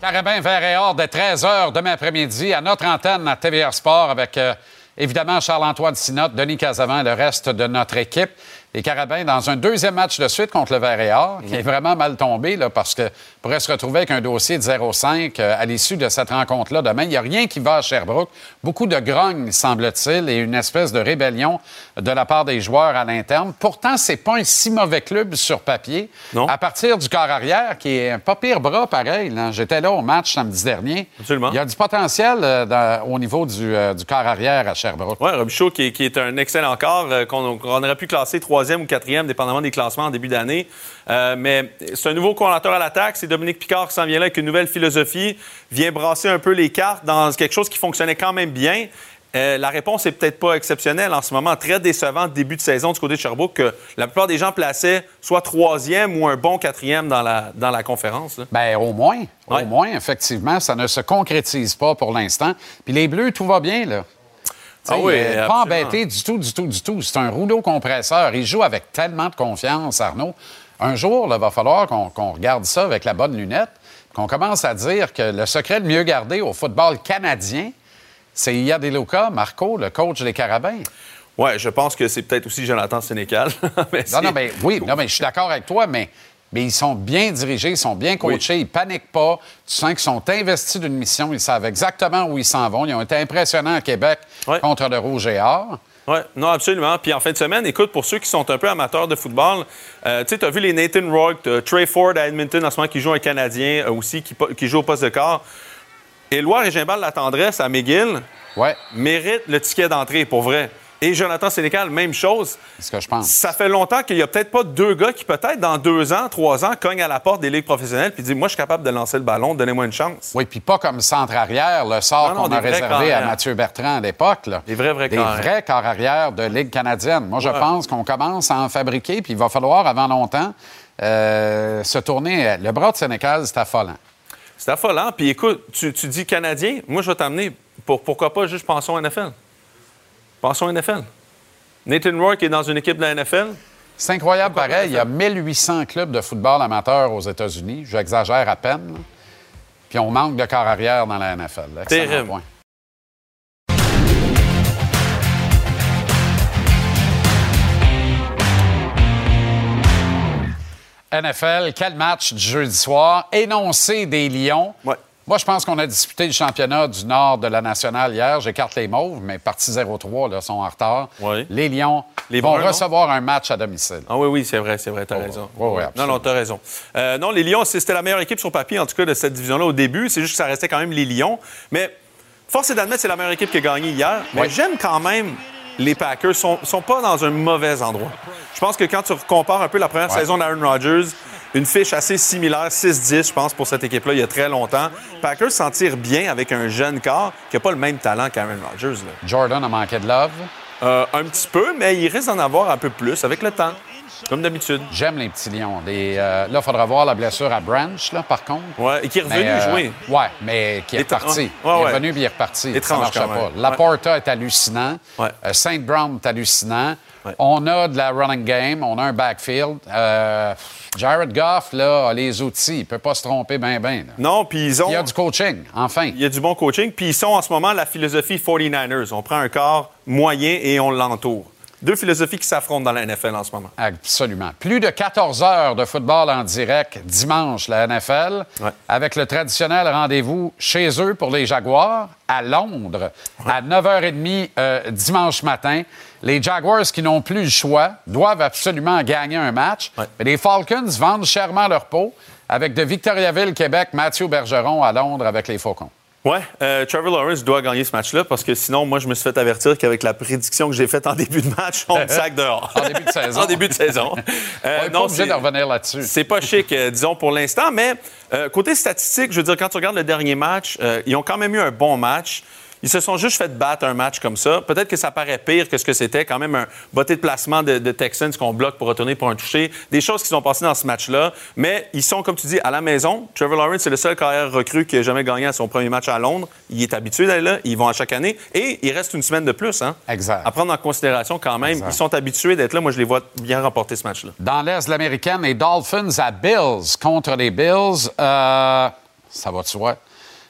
Carabin vert et or de 13 h demain après-midi à notre antenne à TVR Sport avec euh, évidemment Charles-Antoine Sinotte, Denis Casavant et le reste de notre équipe. Les Carabins dans un deuxième match de suite contre le vert et or, qui est vraiment mal tombé là, parce que pourrait se retrouver avec un dossier de 0-5 euh, à l'issue de cette rencontre-là demain. Il n'y a rien qui va à Sherbrooke. Beaucoup de grogne, semble-t-il, et une espèce de rébellion de la part des joueurs à l'interne. Pourtant, c'est pas un si mauvais club sur papier. À partir du corps arrière, qui est un pas pire bras pareil. J'étais là au match samedi dernier. Il y a du potentiel euh, dans- au niveau du, euh, du corps arrière à Sherbrooke. Oui, Robichaud, qui, est- qui est un excellent corps, euh, qu'on aurait pu classer troisième ou quatrième, dépendamment des classements en début d'année. Mais c'est un nouveau coordinateur à l'attaque. C'est Dominique Picard qui s'en vient là avec une nouvelle philosophie, vient brasser un peu les cartes dans quelque chose qui fonctionnait quand même bien. Euh, la réponse est peut-être pas exceptionnelle en ce moment. Très décevant début de saison du côté de Sherbrooke que la plupart des gens plaçaient soit troisième ou un bon quatrième dans la, dans la conférence. Ben, au moins. Au moins, effectivement, ça ne se concrétise pas pour l'instant. Puis les Bleus, tout va bien, là. Ah oui, euh, pas embêté du tout, du tout, du tout. C'est un rouleau compresseur. Il joue avec tellement de confiance, Arnaud. Un jour, il va falloir qu'on regarde ça avec la bonne lunette, qu'on commence à dire que le secret le mieux gardé au football canadien, c'est Ia Deluca, Marco, le coach des Carabins. Ouais, je pense que c'est peut-être aussi Jonathan Sénécal. Mais Non, non, mais oui, non, mais je suis d'accord avec toi, mais, mais ils sont bien dirigés, ils sont bien coachés, ils paniquent pas. Tu sens qu'ils sont investis d'une mission, ils savent exactement où ils s'en vont. Ils ont été impressionnants à Québec contre le Rouge et Or. Oui, non, absolument. Puis en fin de semaine, écoute, pour ceux qui sont un peu amateurs de football, euh, tu sais, tu as vu les Nathan Rourke, Trey Ford à Edmonton en ce moment qui joue un Canadien euh, aussi, qui, joue au poste de quart. Éloi Régimbal La Tendresse à McGill mérite le ticket d'entrée, pour vrai. Et Jonathan Sénécal, même chose. C'est ce que je pense. Ça fait longtemps qu'il n'y a peut-être pas deux gars qui, peut-être, dans deux ans, trois ans, cognent à la porte des ligues professionnelles puis disent Moi, je suis capable de lancer le ballon, donnez-moi une chance. Oui, puis pas comme centre arrière, le sort qu'on a réservé à Mathieu Bertrand à l'époque. Des vrais, vrais Des vrais corps arrière de Ligue canadienne. Moi, je Ouais. pense qu'on commence à en fabriquer, puis il va falloir, avant longtemps, euh, se tourner. Le bras de Sénécal, c'est affolant. C'est affolant. Puis écoute, tu, tu dis Canadien, moi, je vais t'amener. Pour, pourquoi pas juste pensons NFL? Pensons à NFL. Nathan Rourke est dans une équipe de la NFL. C'est incroyable, pareil. Il y a 1800 clubs de football amateur aux États-Unis. J'exagère à peine. Puis on manque de corps arrière dans la NFL. Excellent Terrible. point. NFL, quel match du jeudi soir? Énoncé des Lions. Moi, je pense qu'on a disputé le championnat du Nord de la nationale hier. J'écarte les mauves, mais partie 0-3, là, sont en retard. Les Lions Les vont Bruns, non? recevoir un match à domicile. Ah oui, oui, c'est vrai, c'est vrai, t'as raison. oui, oui, non, non, t'as raison. Euh, non, les Lions, c'était la meilleure équipe sur papier, en tout cas, de cette division-là au début. C'est juste que ça restait quand même les Lions. Mais force est d'admettre c'est la meilleure équipe qui a gagné hier. Mais j'aime quand même les Packers. sont, sont pas dans un mauvais endroit. Je pense que quand tu compares un peu la première Ouais. saison d'Aaron Rodgers, une fiche assez similaire, 6-10, je pense, pour cette équipe-là, il y a très longtemps. Packers s'en tirent bien avec un jeune corps qui n'a pas le même talent qu'Aaron Rodgers. là. Jordan a manqué de love. Euh, un petit peu, mais il risque d'en avoir un peu plus avec le temps, comme d'habitude. J'aime les petits lions. Euh, là, il faudra voir la blessure à Branch, là, par contre. Ouais, et qui est revenu Mais, euh, jouer. Ouais, mais qui est reparti. ouais, il est revenu puis il est reparti. Étrange ça marchait quand pas. Laporta est hallucinant. Saint Brown est hallucinant. On a de la running game, on a un backfield. Euh, Jared Goff, là, a les outils. Il peut pas se tromper bien, bien. Non, puis ils ont. Il y a du coaching, enfin. Il y a du bon coaching. Puis ils sont en ce moment la philosophie 49ers. On prend un corps moyen et on l'entoure. Deux philosophies qui s'affrontent dans la NFL en ce moment. Absolument. Plus de 14 heures de football en direct dimanche, la NFL, avec le traditionnel rendez-vous chez eux pour les Jaguars, à Londres, à 9h30 euh, dimanche matin. Les Jaguars qui n'ont plus le choix doivent absolument gagner un match. Mais les Falcons vendent chèrement leur peau avec de Victoriaville, Québec, Mathieu Bergeron à Londres avec les Faucons. Ouais, euh, Trevor Lawrence doit gagner ce match-là parce que sinon, moi, je me suis fait avertir qu'avec la prédiction que j'ai faite en début de match, on me sac dehors. En début de saison. en début de saison. Euh, On est pas obligé de revenir là-dessus. C'est pas chic, euh, disons, pour l'instant, mais côté statistique, je veux dire, quand tu regardes le dernier match, ils ont quand même eu un bon match. Ils se sont juste fait battre un match comme ça. Peut-être que ça paraît pire que ce que c'était. Quand même un botté de placement de, de Texans qu'on bloque pour retourner pour un toucher. Des choses qui sont passées dans ce match-là. Mais ils sont, comme tu dis, à la maison. Trevor Lawrence, c'est le seul carrière recru qui a jamais gagné à son premier match à Londres. Il est habitué d'aller là. Ils vont à chaque année. Et il reste une semaine de plus. Hein, exact. À prendre en considération quand même. Exact. Ils sont habitués d'être là. Moi, je les vois bien remporter ce match-là. Dans l'Est de l'Américaine, les Dolphins à Bills contre les Bills. Euh, ça va de soi.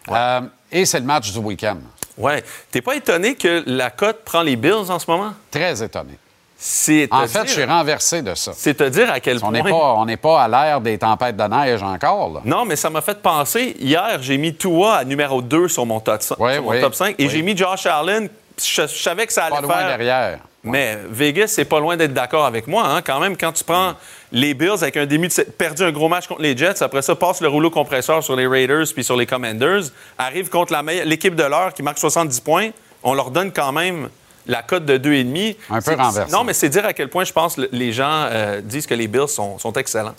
Euh, et c'est le match du week-end. Ouais. T'es pas étonné que la cote prend les Bills en ce moment? Très étonné. C'est En fait, dire- je suis renversé de ça. C'est te dire à quel On point. n'est pas, on n'est pas à l'ère des tempêtes de neige encore. là. Non, mais ça m'a fait penser. Hier, j'ai mis Tua à numéro 2 sur mon top, sur mon oui. top 5 et Oui. j'ai mis Josh Allen. Je, je savais que ça allait Pas loin faire. derrière. Mais Vegas, c'est pas loin d'être d'accord avec moi. Hein. Quand même, quand tu prends les Bills avec un début de perdu un gros match contre les Jets, après ça, passe le rouleau compresseur sur les Raiders puis sur les Commanders, arrive contre l'équipe de l'heure qui marque 70 points, on leur donne quand même la cote de 2,5. Un peu renversé. Non, mais c'est dire à quel point je pense que les gens euh, disent que les Bills sont, sont excellents.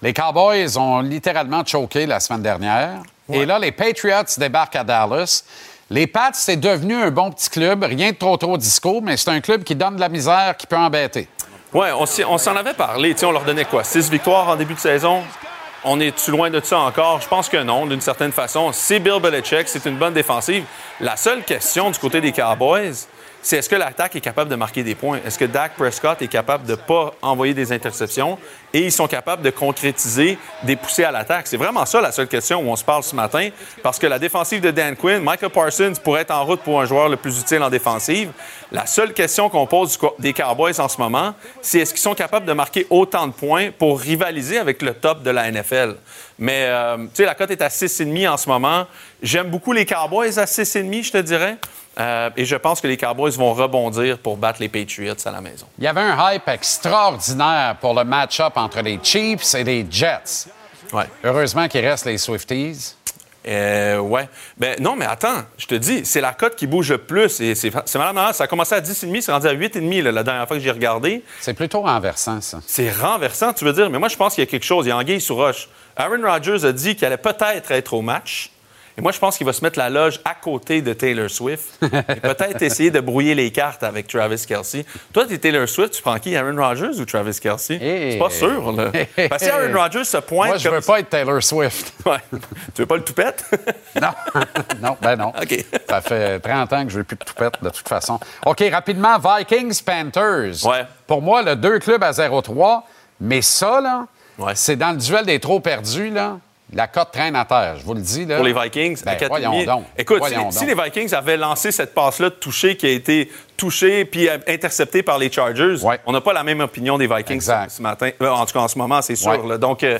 Les Cowboys ont littéralement choqué la semaine dernière. Et là, les Patriots débarquent à Dallas. Les Pats, c'est devenu un bon petit club. Rien de trop trop disco, mais c'est un club qui donne de la misère, qui peut embêter. Oui, on, s'en avait parlé. Tu sais, on leur donnait quoi? Six victoires en début de saison? On est-tu loin de ça encore? Je pense que non, d'une certaine façon. C'est Bill Belichick, c'est une bonne défensive. La seule question du côté des Cowboys, c'est est-ce que l'attaque est capable de marquer des points? Est-ce que Dak Prescott est capable de ne pas envoyer des interceptions et ils sont capables de concrétiser des poussées à l'attaque? C'est vraiment ça la seule question où on se parle ce matin parce que la défensive de Dan Quinn, Michael Parsons pourrait être en route pour un joueur le plus utile en défensive. La seule question qu'on pose des Cowboys en ce moment, c'est est-ce qu'ils sont capables de marquer autant de points pour rivaliser avec le top de la NFL? Mais, euh, tu sais, la cote est à 6,5 en ce moment. J'aime beaucoup les Cowboys à 6,5, je te dirais. Euh, et je pense que les Cowboys vont rebondir pour battre les Patriots à la maison. Il y avait un hype extraordinaire pour le match-up entre les Chiefs et les Jets. Heureusement qu'il reste les Swifties. Euh, ouais. Ben, non, mais attends, je te dis, c'est la cote qui bouge le plus. Et c'est malade. Ça a commencé à 10,5, c'est rendu à 8,5 là, la dernière fois que j'ai regardé. C'est plutôt renversant, ça. C'est renversant, tu veux dire. Mais moi, je pense qu'il y a quelque chose. Il y a anguille sous roche. Aaron Rodgers a dit qu'il allait peut-être être au match. Et moi, je pense qu'il va se mettre la loge à côté de Taylor Swift et peut-être essayer de brouiller les cartes avec Travis Kelsey. Toi, tu es Taylor Swift, tu prends qui, Aaron Rodgers ou Travis Kelsey? C'est pas sûr, là. Parce que Aaron Rodgers se pointe Moi, je comme- veux pas être Taylor Swift. Ouais. Tu veux pas le toupette? non. non, ben non. Ça fait 30 ans que je veux plus de toupette, de toute façon. OK, rapidement, Vikings-Panthers. Pour moi, le deux clubs à 0-3, mais ça, là, c'est dans le duel des trop perdus, là. La cote traîne à terre, je vous le dis. Là. Pour les Vikings, Ben, à 4,5. voyons donc. Écoute, Voyons si, si les Vikings avaient lancé cette passe-là de toucher qui a été touchée puis euh, interceptée par les Chargers, on n'a pas la même opinion des Vikings ce, ce matin. Euh, en tout cas, en ce moment, c'est sûr. Ouais. là. Donc, euh,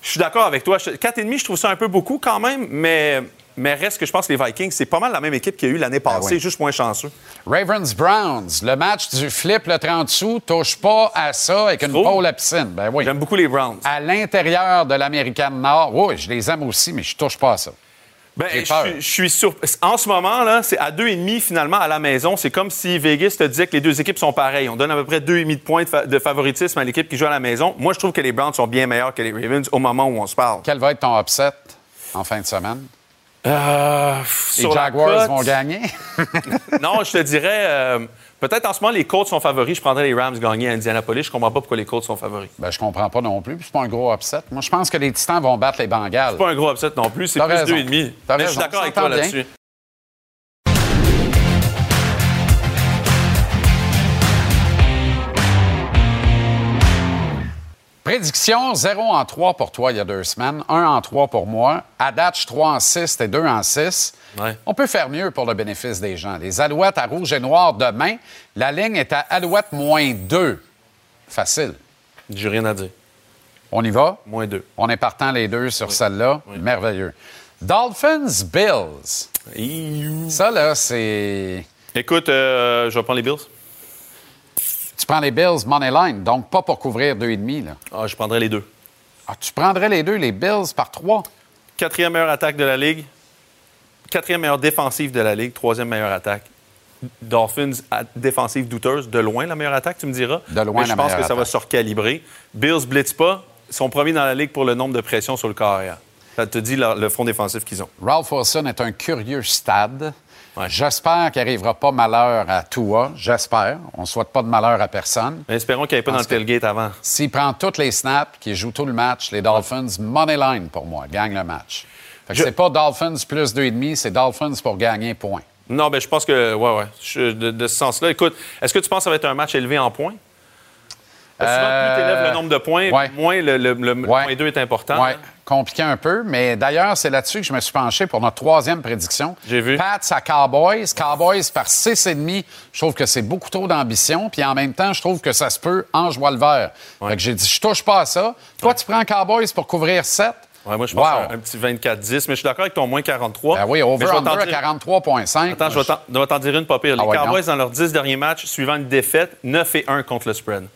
je suis d'accord avec toi. Je- 4,5, je trouve ça un peu beaucoup quand même, mais, mais reste que je pense que les Vikings, c'est pas mal la même équipe qu'il y a eu l'année passée, Ben oui. juste moins chanceux. Ravens-Browns, le match du flip le 30 sous, touche pas à ça avec une pole à piscine. Ben oui. J'aime beaucoup les Browns. À l'intérieur de l'Américaine Nord, oui, je les aime aussi, mais je touche pas à ça. Ben, je suis- je suis sûr. En ce moment, là, c'est à 2,5 finalement à la maison. C'est comme si Vegas te disait que les deux équipes sont pareilles. On donne à peu près 2,5 de points de, fa- de favoritisme à l'équipe qui joue à la maison. Moi, je trouve que les Browns sont bien meilleurs que les Ravens au moment où on se parle. Quel va être ton upset en fin de semaine? Euh, Les Jaguars vont gagner? non, je te dirais. euh, Peut-être en ce moment, les Colts sont favoris. Je prendrais les Rams gagner à Indianapolis. Je comprends pas pourquoi les Colts sont favoris. Ben, je comprends pas non plus. C'est pas un gros upset. Moi, je pense que les Titans vont battre les Bengals. C'est pas un gros upset non plus. C'est plus raison. 2,5. T'as Mais je suis d'accord avec toi là-dessus. Prédiction 0 en 3 pour toi il y a deux semaines, 1 en 3 pour moi. À date, je suis 3 en 6 et 2 en 6. On peut faire mieux pour le bénéfice des gens. Les Alouettes à rouge et noir demain. La ligne est à Alouette moins 2. Facile. J'ai rien à dire. On y va? Moins 2. On est partant les deux sur celle-là. Merveilleux. Dolphins, Bills. Ça, là, c'est. Écoute, euh, je vais prendre les Bills. Prends les Bills money line, donc pas pour couvrir 2,5. Là. Ah, je prendrais les deux. Ah, tu prendrais les deux, les Bills par 3. Quatrième meilleure attaque de la Ligue. Quatrième meilleure défensive de la Ligue. Troisième meilleure attaque. Dolphins, défensive douteuse. De loin, la meilleure attaque, tu me diras. De loin, Mais je la pense que ça va se recalibrer. Bills blitz pas. Ils sont premiers dans la Ligue pour le nombre de pressions sur le carrière. Ça te dit le, le front défensif qu'ils ont. Ralph Wilson est un curieux stade. J'espère qu'il n'arrivera pas malheur à Tua. J'espère. On ne souhaite pas de malheur à personne. Mais espérons qu'il n'y ait pas dans le tailgate avant. S'il prend toutes les snaps, qu'il joue tout le match, les Dolphins, money line pour moi, gagne le match. Fait que Je- c'est pas Dolphins plus 2,5, c'est Dolphins pour gagner point. Non, ben je pense que, ouais, ouais. Je- de, de ce sens-là. Écoute, est-ce que tu penses que ça va être un match élevé en points? Souvent, plus tu élèves le nombre de points, ouais. moins le, le, le point 2 est important. Oui, compliqué un peu. Mais d'ailleurs, c'est là-dessus que je me suis penché pour notre troisième prédiction. J'ai vu. Pats à Cowboys. Cowboys par 6,5. Je trouve que c'est beaucoup trop d'ambition. Puis en même temps, je trouve que ça se peut en joie le vert. Fait que j'ai dit, je touche pas à ça. Toi, tu prends Cowboys pour couvrir 7. Ouais, moi, je pense Wow. un, un petit 24-10, mais je suis d'accord avec ton moins 43. Ben oui, over-under à dire- 43,5. Attends, je vais t'en- dire une pas pire. Les Ah ouais, Cowboys, dans leurs 10 derniers matchs, suivant une défaite, 9 et 1 contre le spread.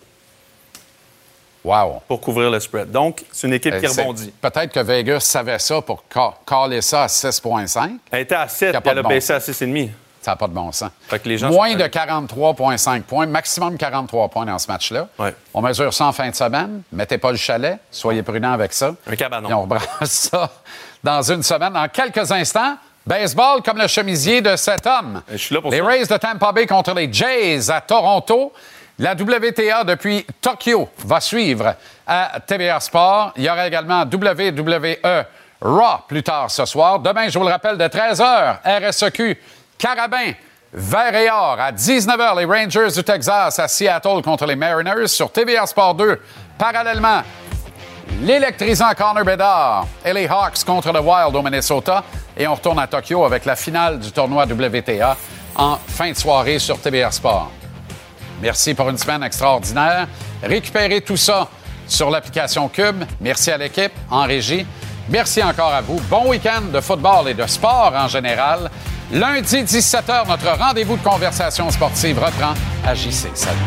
Wow. Pour couvrir le spread. Donc, c'est une équipe qui Euh, rebondit. Peut-être que Vegas savait ça pour ca- caler ça à 6,5. Elle était à 7, Ça a puis elle a bon baissé à sens. 6,5. Ça n'a pas de bon sens. Fait que les gens Moins sont- de 43,5 points, maximum 43 points dans ce match-là. On mesure ça en fin de semaine. Mettez pas le chalet. Soyez prudents avec ça. Un cabanon. Et on rebrasse ça dans une semaine. Dans quelques instants, baseball comme le chemisier de cet homme. les Rays de Tampa Bay contre les Jays à Toronto. La WTA depuis Tokyo va suivre à TVA Sport. Il y aura également WWE Raw plus tard ce soir. Demain, je vous le rappelle, de 13h, RSEQ, Carabin, Vert et or à 19h, les Rangers du Texas à Seattle contre les Mariners sur TVA Sport 2. Parallèlement, l'électrisant Connor Bedard et les Hawks contre le Wild au Minnesota. Et on retourne à Tokyo avec la finale du tournoi WTA en fin de soirée sur TBR Sport. Merci pour une semaine extraordinaire. Récupérez tout ça sur l'application Cube. Merci à l'équipe en régie. Merci encore à vous. Bon week-end de football et de sport en général. Lundi 17h, notre rendez-vous de conversation sportive reprend à JC. Salut.